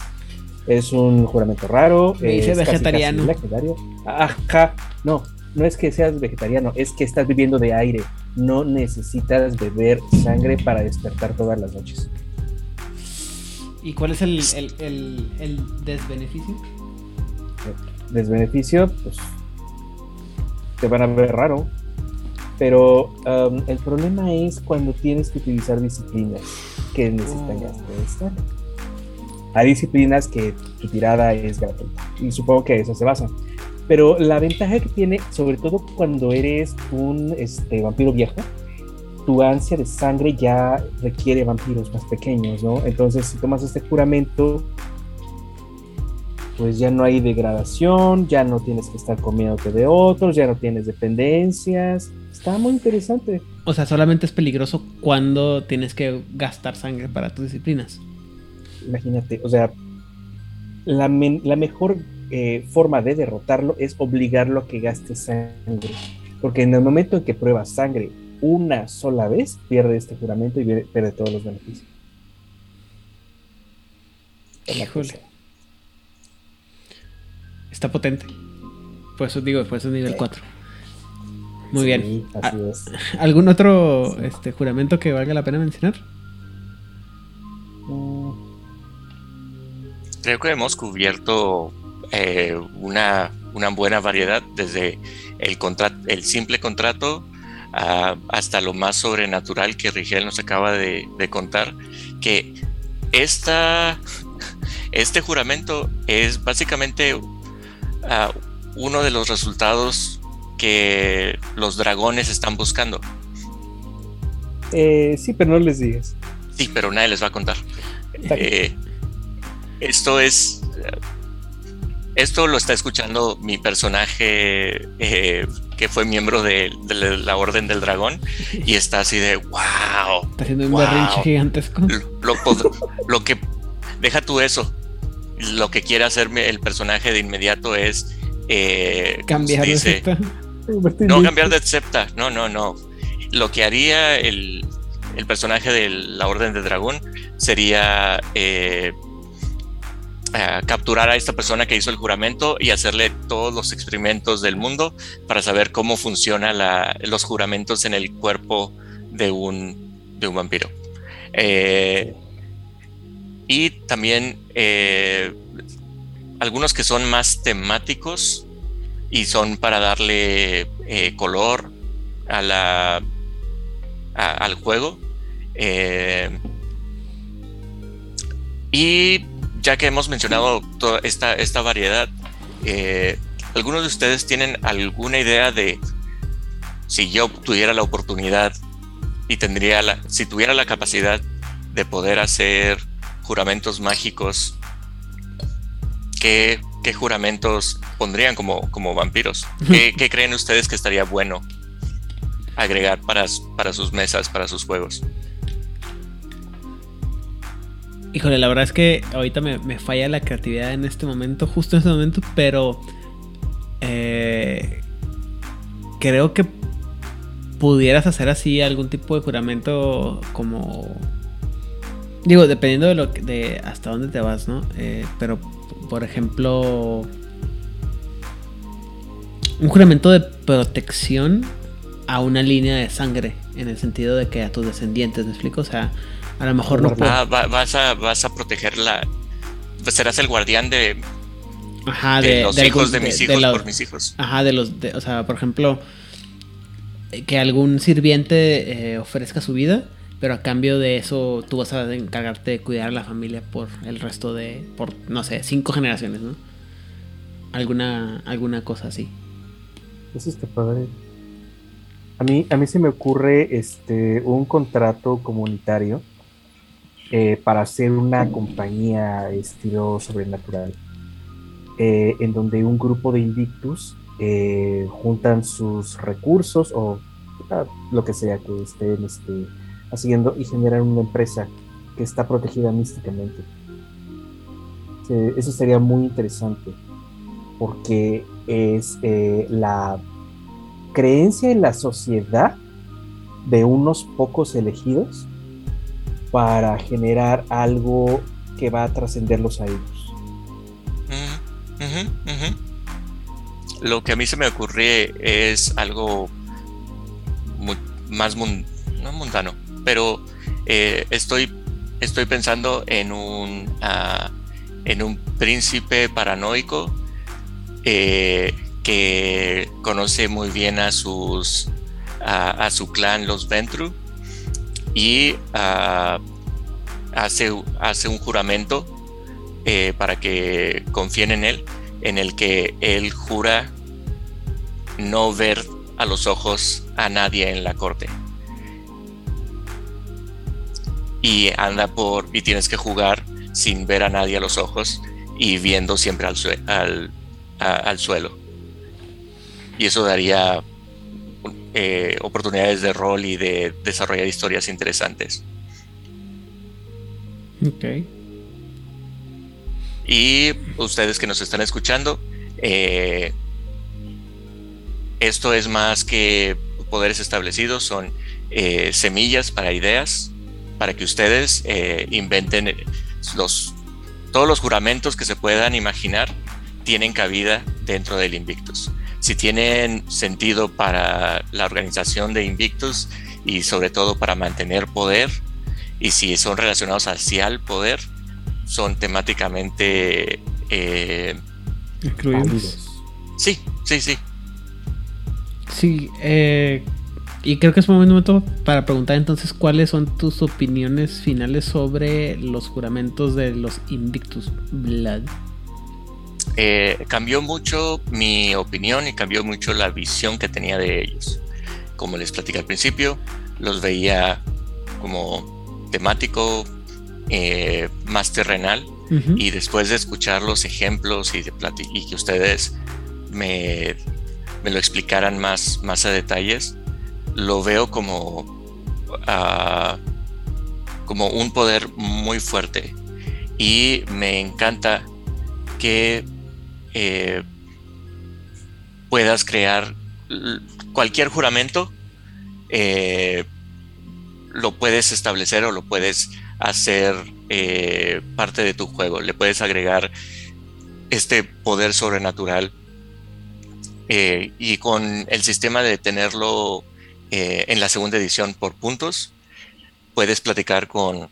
Es un juramento raro. Me dice vegetariano. Casi, casi Ajá, no, no es que seas vegetariano, es que estás viviendo de aire. No necesitas beber sangre para despertar todas las noches. ¿Y cuál es el, el, el, el desbeneficio? Desbeneficio, pues te van a ver raro Pero um, el problema es cuando tienes que utilizar disciplinas que necesitan Oh. sangre. Hay disciplinas que tu tirada es gratuita y supongo que eso se basa. Pero la ventaja que tiene, sobre todo cuando eres un este, vampiro viejo, tu ansia de sangre ya requiere vampiros más pequeños, ¿no? Entonces, si tomas este juramento, pues ya no hay degradación, ya no tienes que estar comiéndote de otros, ya no tienes dependencias. Está muy interesante. O sea, solamente es peligroso cuando tienes que gastar sangre para tus disciplinas. Imagínate, o sea, la, men- la mejor eh, forma de derrotarlo es obligarlo a que gaste sangre. Porque en el momento en que prueba sangre una sola vez, pierde este juramento y pierde- pierde todos los beneficios. Híjole. Está potente. Por eso digo, por eso es nivel Sí. 4. Muy Sí, bien. Así Ah, es. ¿Algún otro este, juramento que valga la pena mencionar? Mm, Creo que hemos cubierto eh, una, una buena variedad desde el, simple contrato hasta lo más sobrenatural que Rigel nos acaba de, de contar, que esta, este juramento es básicamente ah, uno de los resultados que los dragones están buscando. eh, sí, pero no les digas. Sí, pero nadie les va a contar. Eh, esto es. Esto lo está escuchando mi personaje eh, que fue miembro de, de la Orden del Dragón y está así de wow. Está haciendo un Wow. berrinche gigantesco. Lo, lo pod- lo que. Deja tú eso. Lo que quiere hacerme el personaje de inmediato es. eh, Cambiar de secta. no cambiar de septa, no, no, no. Lo que haría el, el personaje de la Orden del Dragón sería eh, eh, capturar a esta persona que hizo el juramento y hacerle todos los experimentos del mundo para saber cómo funcionan los juramentos en el cuerpo de un, de un vampiro. Eh, y también eh, algunos que son más temáticos y son para darle color a la, al juego. Y ya que hemos mencionado toda esta, esta variedad, eh, ¿algunos de ustedes tienen alguna idea de si yo tuviera la oportunidad y tendría la, si tuviera la capacidad de poder hacer juramentos mágicos, qué, qué juramentos pondrían como, como vampiros? ¿Qué, qué creen ustedes que estaría bueno agregar para, para sus mesas, para sus juegos? Híjole, la verdad es que ahorita me, me falla la creatividad en este momento, justo en este momento, pero eh, creo que pudieras hacer así algún tipo de juramento como... Digo, dependiendo de lo que, de hasta dónde te vas, ¿no? Eh, pero, por ejemplo, un juramento de protección a una línea de sangre, en el sentido de que a tus descendientes, ¿me explico? O sea, a lo mejor no puedo... Ah, va- vas, a, vas a proteger la... Serás el guardián de, Ajá, de de, los de hijos algún- de mis de- de hijos por mis hijos. Ajá, de los, de- o sea, por ejemplo, que algún sirviente eh, ofrezca su vida, pero a cambio de eso tú vas a encargarte de cuidar a la familia por el resto de, por, no sé, cinco generaciones, ¿no? Alguna, alguna cosa así. Eso está padre. A mí, a mí se me ocurre este, un contrato comunitario eh, para hacer una compañía estilo sobrenatural, eh, en donde un grupo de Invictus eh, juntan sus recursos o ah, lo que sea que estén este, haciendo y generan una empresa que está protegida místicamente. Eso sería muy interesante porque es la creencia en la sociedad de unos pocos elegidos para generar algo que va a trascenderlos a ellos. Lo que a mí se me ocurre es algo más mun- no mundano, pero eh, estoy, estoy pensando en un, ah, en un príncipe paranoico eh, que conoce muy bien a sus, a, su clan, los Ventru, y ah, hace, hace un juramento eh, para que confíen en él, en el que él jura no ver a los ojos a nadie en la corte. Y anda por, y tienes que jugar sin ver a nadie a los ojos y viendo siempre al, al, suelo. Y eso daría eh, oportunidades de rol y de desarrollar historias interesantes. Ok. Y ustedes que nos están escuchando, eh, esto es más que poderes establecidos, son eh, semillas para ideas, para que ustedes eh, inventen los, todos los juramentos que se puedan imaginar tienen cabida dentro del Invictus. Si tienen sentido para la organización de Invictus y sobre todo para mantener poder, y si son relacionados hacia el poder, son temáticamente eh, incluidos. Sí, sí, sí. Sí, eh, y creo que es un momento para preguntar entonces cuáles son tus opiniones finales sobre los juramentos de los Invictus Blood. Eh, cambió mucho mi opinión y cambió mucho la visión que tenía de ellos. Como les platicé al principio, los veía como temático, eh, más terrenal, y después de escuchar los ejemplos y, de y que ustedes me me lo explicaran más, más a detalles, lo veo como, ah, como un poder muy fuerte. Y me encanta que eh, puedas crear cualquier juramento, eh, lo puedes establecer o lo puedes hacer eh, parte de tu juego. Le puedes agregar este poder sobrenatural y con el sistema de tenerlo en la segunda edición por puntos, puedes platicar con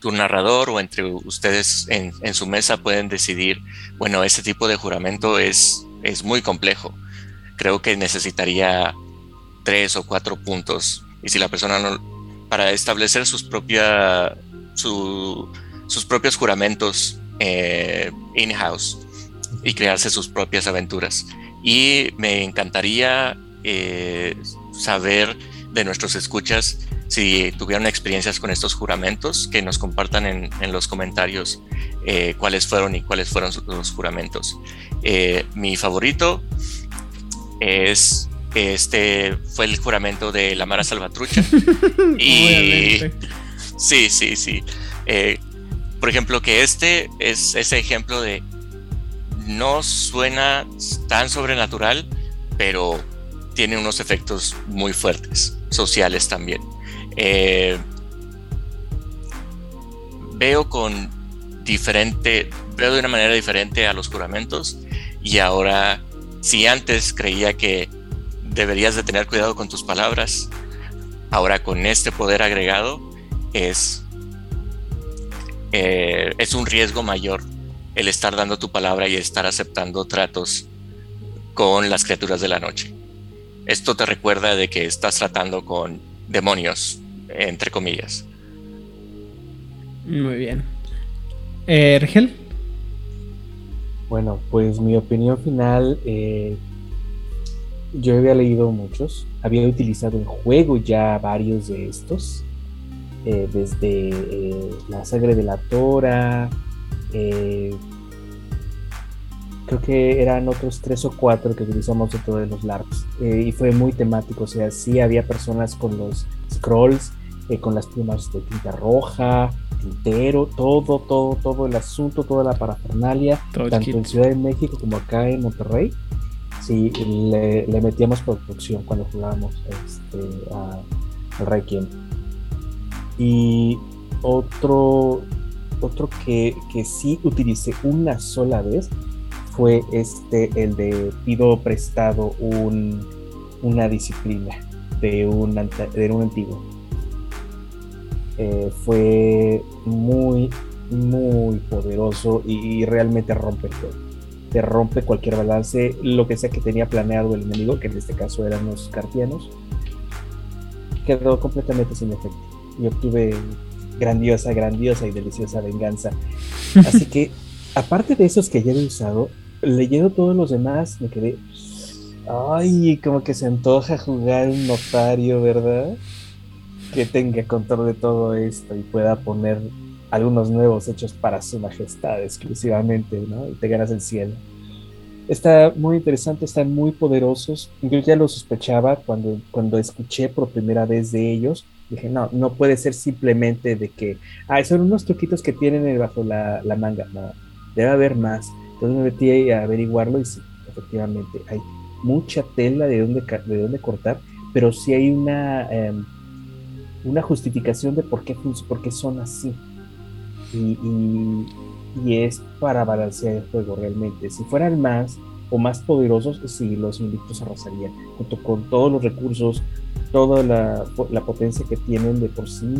tu narrador o entre ustedes en, su mesa pueden decidir, bueno, este tipo de juramento es, es muy complejo. Creo que necesitaría tres o cuatro puntos. Y si la persona no, para establecer sus, propia, sus propios juramentos eh, in-house y crearse sus propias aventuras y me encantaría eh, saber de nuestros escuchas si tuvieron experiencias con estos juramentos, que nos compartan en, los comentarios eh, cuáles fueron y cuáles fueron los juramentos. Eh, mi favorito es este fue el juramento de la Mara Salvatrucha. y sí, sí, sí. por ejemplo, que este es ese ejemplo de no suena tan sobrenatural, pero tiene unos efectos muy fuertes, sociales también. Eh, veo con diferente, veo de una manera diferente a los juramentos y ahora, si antes creía que deberías de tener cuidado con tus palabras, ahora con este poder agregado es, eh, es un riesgo mayor el estar dando tu palabra y estar aceptando tratos con las criaturas de la noche. Esto te recuerda de que estás tratando con demonios, entre comillas. Muy bien. Eh, Bueno, pues mi opinión final, eh, yo había leído muchos, había utilizado en juego ya varios de estos, eh, desde eh, la sangre de la Tora, eh, creo que eran otros tres o cuatro que utilizamos de todos los LARPs eh, y fue muy temático, o sea, sí había personas con los scrolls, eh, con las plumas de tinta roja, tintero, todo, todo, todo el asunto, toda la parafernalia, tanto en Ciudad de México como acá en Monterrey. Sí, le, metíamos producción cuando jugábamos este, a, al Requiem. Y otro otro que, que sí utilicé una sola vez fue este, el de pido prestado un, una disciplina de un, de un antiguo. Eh, fue muy, muy poderoso y, realmente rompe todo. Te rompe cualquier balance, lo que sea que tenía planeado el enemigo, que en este caso eran los cartianos, quedó completamente sin efecto. Y obtuve grandiosa, grandiosa y deliciosa venganza. Así que, aparte de esos que ya he usado, leyendo todos los demás, me quedé. Ay, como que se antoja jugar un notario, ¿verdad? Que tenga control de todo esto y pueda poner algunos nuevos hechos para su majestad exclusivamente, ¿no? Y te ganas el cielo. Está muy interesante, están muy poderosos. Yo ya lo sospechaba cuando, cuando escuché por primera vez de ellos. Dije, no, no puede ser simplemente de que, ah, son unos truquitos que tienen bajo la, la manga. No, debe haber más. Entonces me metí a averiguarlo y sí, efectivamente, hay mucha tela de dónde, de dónde cortar, pero sí hay una, em, una justificación de por qué, por qué son así y, es para balancear el juego realmente. Si fueran más o más poderosos, sí, los invictos arrasarían, junto con todos los recursos, toda la, potencia que tienen de por sí.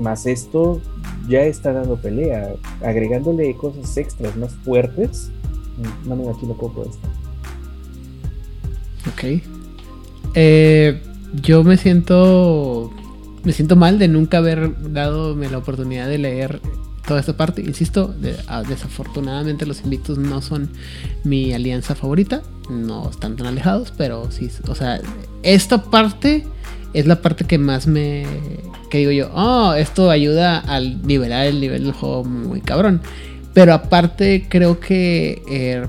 Más esto ya está dando pelea, agregándole cosas extras más fuertes. No me imagino cómo esto. Ok. Eh, yo me siento me siento mal de nunca haber dado la oportunidad de leer toda esta parte. Insisto, ah, desafortunadamente los Invictus no son mi alianza favorita. No están tan alejados, pero sí, o sea, esta parte es la parte que más me... que digo yo, oh, esto ayuda al nivelar el nivel del juego muy cabrón. Pero aparte creo que, eh,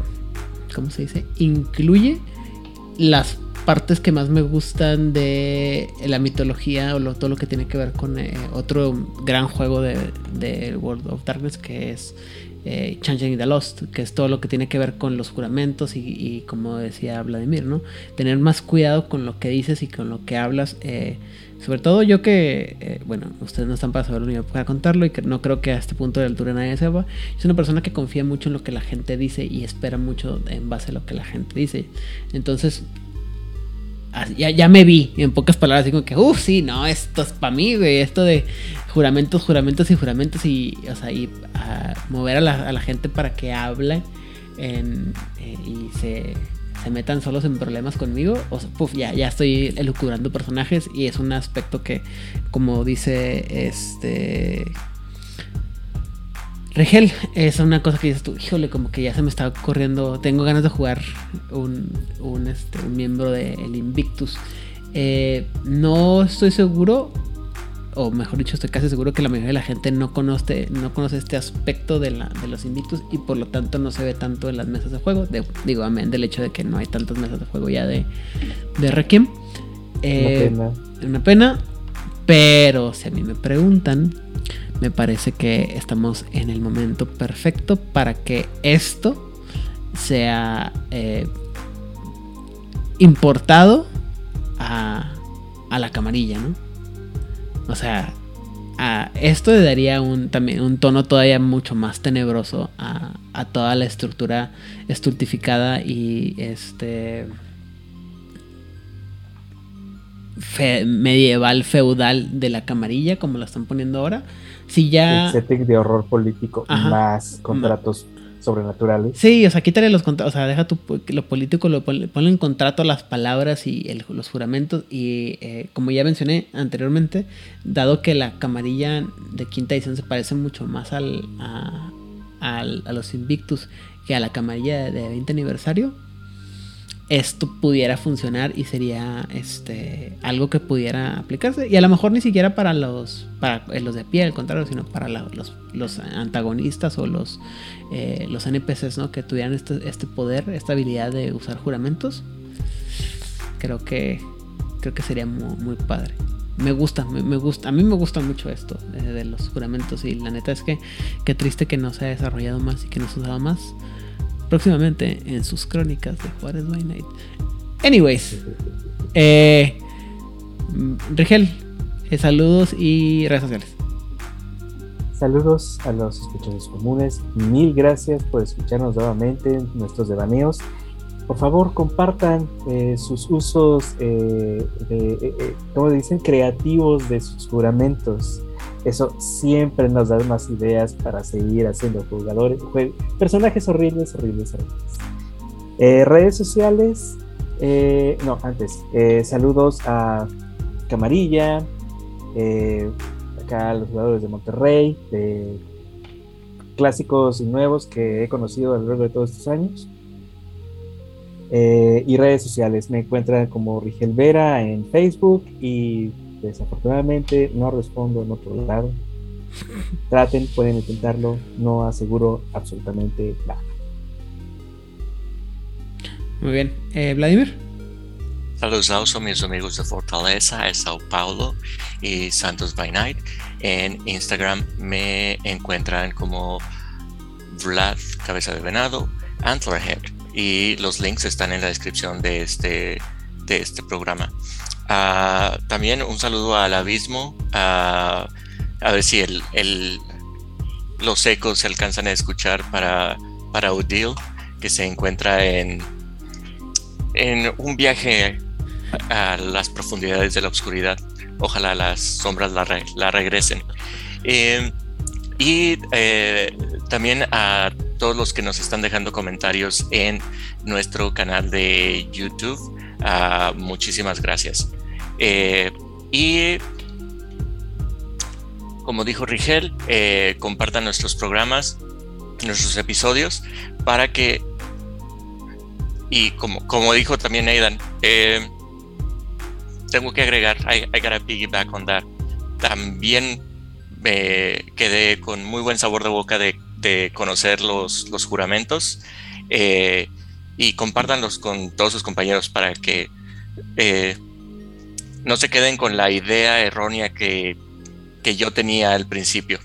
¿cómo se dice? Incluye las partes que más me gustan de la mitología o todo lo que tiene que ver con eh, otro gran juego de, World of Darkness que es eh, Changing the Lost, que es todo lo que tiene que ver con los juramentos y, como decía Vladimir, ¿no? Tener más cuidado con lo que dices y con lo que hablas. Eh, sobre todo yo que, eh, bueno, ustedes no están para saberlo ni para contarlo y que no creo que a este punto de altura nadie sepa. Es una persona que confía mucho en lo que la gente dice y espera mucho en base a lo que la gente dice. Entonces, ya, me vi, en pocas palabras, como que, uff, sí, no, esto es para mí, güey, esto de juramentos, juramentos y juramentos y, o sea, y mover a la, gente para que hable eh, y se, metan solos en problemas conmigo, o sea, ya, ya estoy elucubrando personajes y es un aspecto que, como dice este Regel, es una cosa que dices tú, híjole, como que ya se me está corriendo, tengo ganas de jugar un, un, este, miembro del Invictus. Eh, no estoy seguro, o mejor dicho, estoy casi seguro que la mayoría de la gente no conoce, no conoce este aspecto de, la, de los Invictus y por lo tanto no se ve tanto en las mesas de juego. digo, amén del hecho de que no hay tantas mesas de juego ya de, de Requiem. Eh, una pena. Una pena, pero si a mí me preguntan me parece que estamos en el momento perfecto para que esto sea eh, importado a, la camarilla, ¿no? O sea, esto le daría un, también un tono todavía mucho más tenebroso a, a toda la estructura estultificada y este medieval feudal de la camarilla como la están poniendo ahora. Si ya... El setting de horror político más contratos sobrenaturales. Sí, o sea, quítale los contratos, o sea, deja tu, lo político, lo, ponle en contrato las palabras y los juramentos. Y eh, como ya mencioné anteriormente, dado que la camarilla de quinta edición se parece mucho más al, a, los Invictus que a la camarilla de 20 aniversario, esto pudiera funcionar y sería este algo que pudiera aplicarse. Y a lo mejor ni siquiera para los para los de pie al contrario sino para los, los, antagonistas o los eh, los NPCs ¿no? que tuvieran este, este, poder esta habilidad de usar juramentos. Creo que creo que sería muy, padre. Me gusta, me, gusta, a mí me gusta mucho esto de, de, los juramentos. Y la neta es que qué triste que no se ha desarrollado más y que no se ha usado más próximamente en sus crónicas de Juárez by Night. Anyways, eh, Rigel, eh, saludos y redes sociales. Saludos a los escuchadores comunes. Mil gracias por escucharnos nuevamente en nuestros devaneos. Por favor, compartan eh, sus usos, de, ¿cómo dicen? Creativos de sus juramentos. Eso siempre nos da más ideas para seguir haciendo jugadores, personajes horribles, horribles, horribles. Eh, redes sociales, eh, no, antes, eh, saludos a Camarilla, acá los jugadores de Monterrey, clásicos y nuevos que he conocido a lo largo de todos estos años. Y redes sociales, me encuentran como Rigel Vera en Facebook y desafortunadamente no respondo en otro lado. Traten, pueden intentarlo, no aseguro absolutamente nada. Muy bien. Eh, Vladimir. Saludos a mis amigos de Fortaleza, de Sao Paulo y Santos by Night. En Instagram me encuentran como Vlad Cabeza de Venado, Antlerhead. Y los links están en la descripción de este, de este programa. Ah, también un saludo al abismo. Ah, a ver si el, el, los ecos se alcanzan a escuchar para, para Udil, que se encuentra en, en un viaje a las profundidades de la oscuridad. Ojalá las sombras la, la regresen. Eh, y eh, también a todos los que nos están dejando comentarios en nuestro canal de YouTube. Uh, muchísimas gracias. Eh, y como dijo Rigel, eh, compartan nuestros programas, nuestros episodios, para que, y como, como dijo también Aidan, eh, tengo que agregar, I, I gotta piggyback on that. También me quedé con muy buen sabor de boca de, conocer los, los juramentos y compártanlos con todos sus compañeros para que no se queden con la idea errónea que, que yo tenía al principio.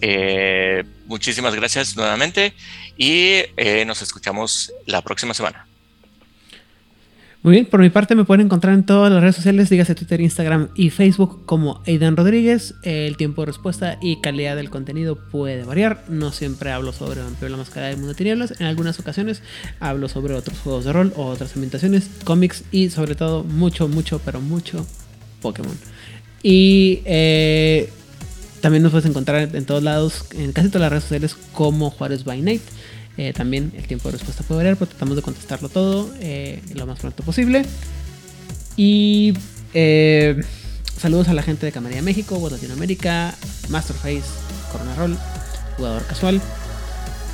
Eh, muchísimas gracias nuevamente y eh, nos escuchamos la próxima semana. Muy bien, por mi parte me pueden encontrar en todas las redes sociales, dígase Twitter, Instagram y Facebook como Aidan Rodríguez. El tiempo de respuesta y calidad del contenido puede variar. No siempre hablo sobre Vampiro la Máscara del Mundo de Tinieblas. En algunas ocasiones hablo sobre otros juegos de rol o otras ambientaciones, cómics y sobre todo mucho, mucho, pero mucho Pokémon. Y eh, también nos puedes encontrar en todos lados, en casi todas las redes sociales como Juárez by Night. Eh, también el tiempo de respuesta puede variar, pero tratamos de contestarlo todo eh, lo más pronto posible. Y eh, saludos a la gente de Camarilla México, Web Latinoamérica, Masterface, Corona Roll, Jugador Casual.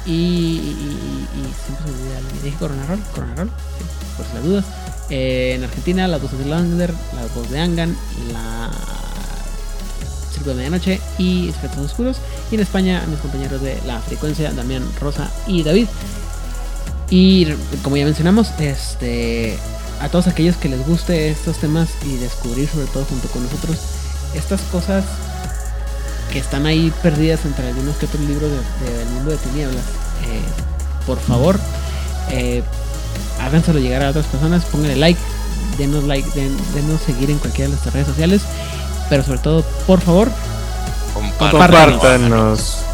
Y, y, siempre se me olvida alguien. ¿Dije Corona Roll? Corona Roll, sí, por si las dudas. En Argentina, las voces de Lander, la voz de Angan, la Circo de Medianoche y Espectros Oscuros. Y en España, a mis compañeros de La Frecuencia, Damián, Rosa y David. Y como ya mencionamos, este, a todos aquellos que les guste estos temas y descubrir, sobre todo junto con nosotros, estas cosas que están ahí perdidas entre algunos que otros libros del de, de mundo de tinieblas, eh, por favor, eh, háganselo llegar a otras personas, pónganle like, denos like, den, denos seguir en cualquiera de nuestras redes sociales, pero sobre todo, por favor, Compártanos. Compártanos.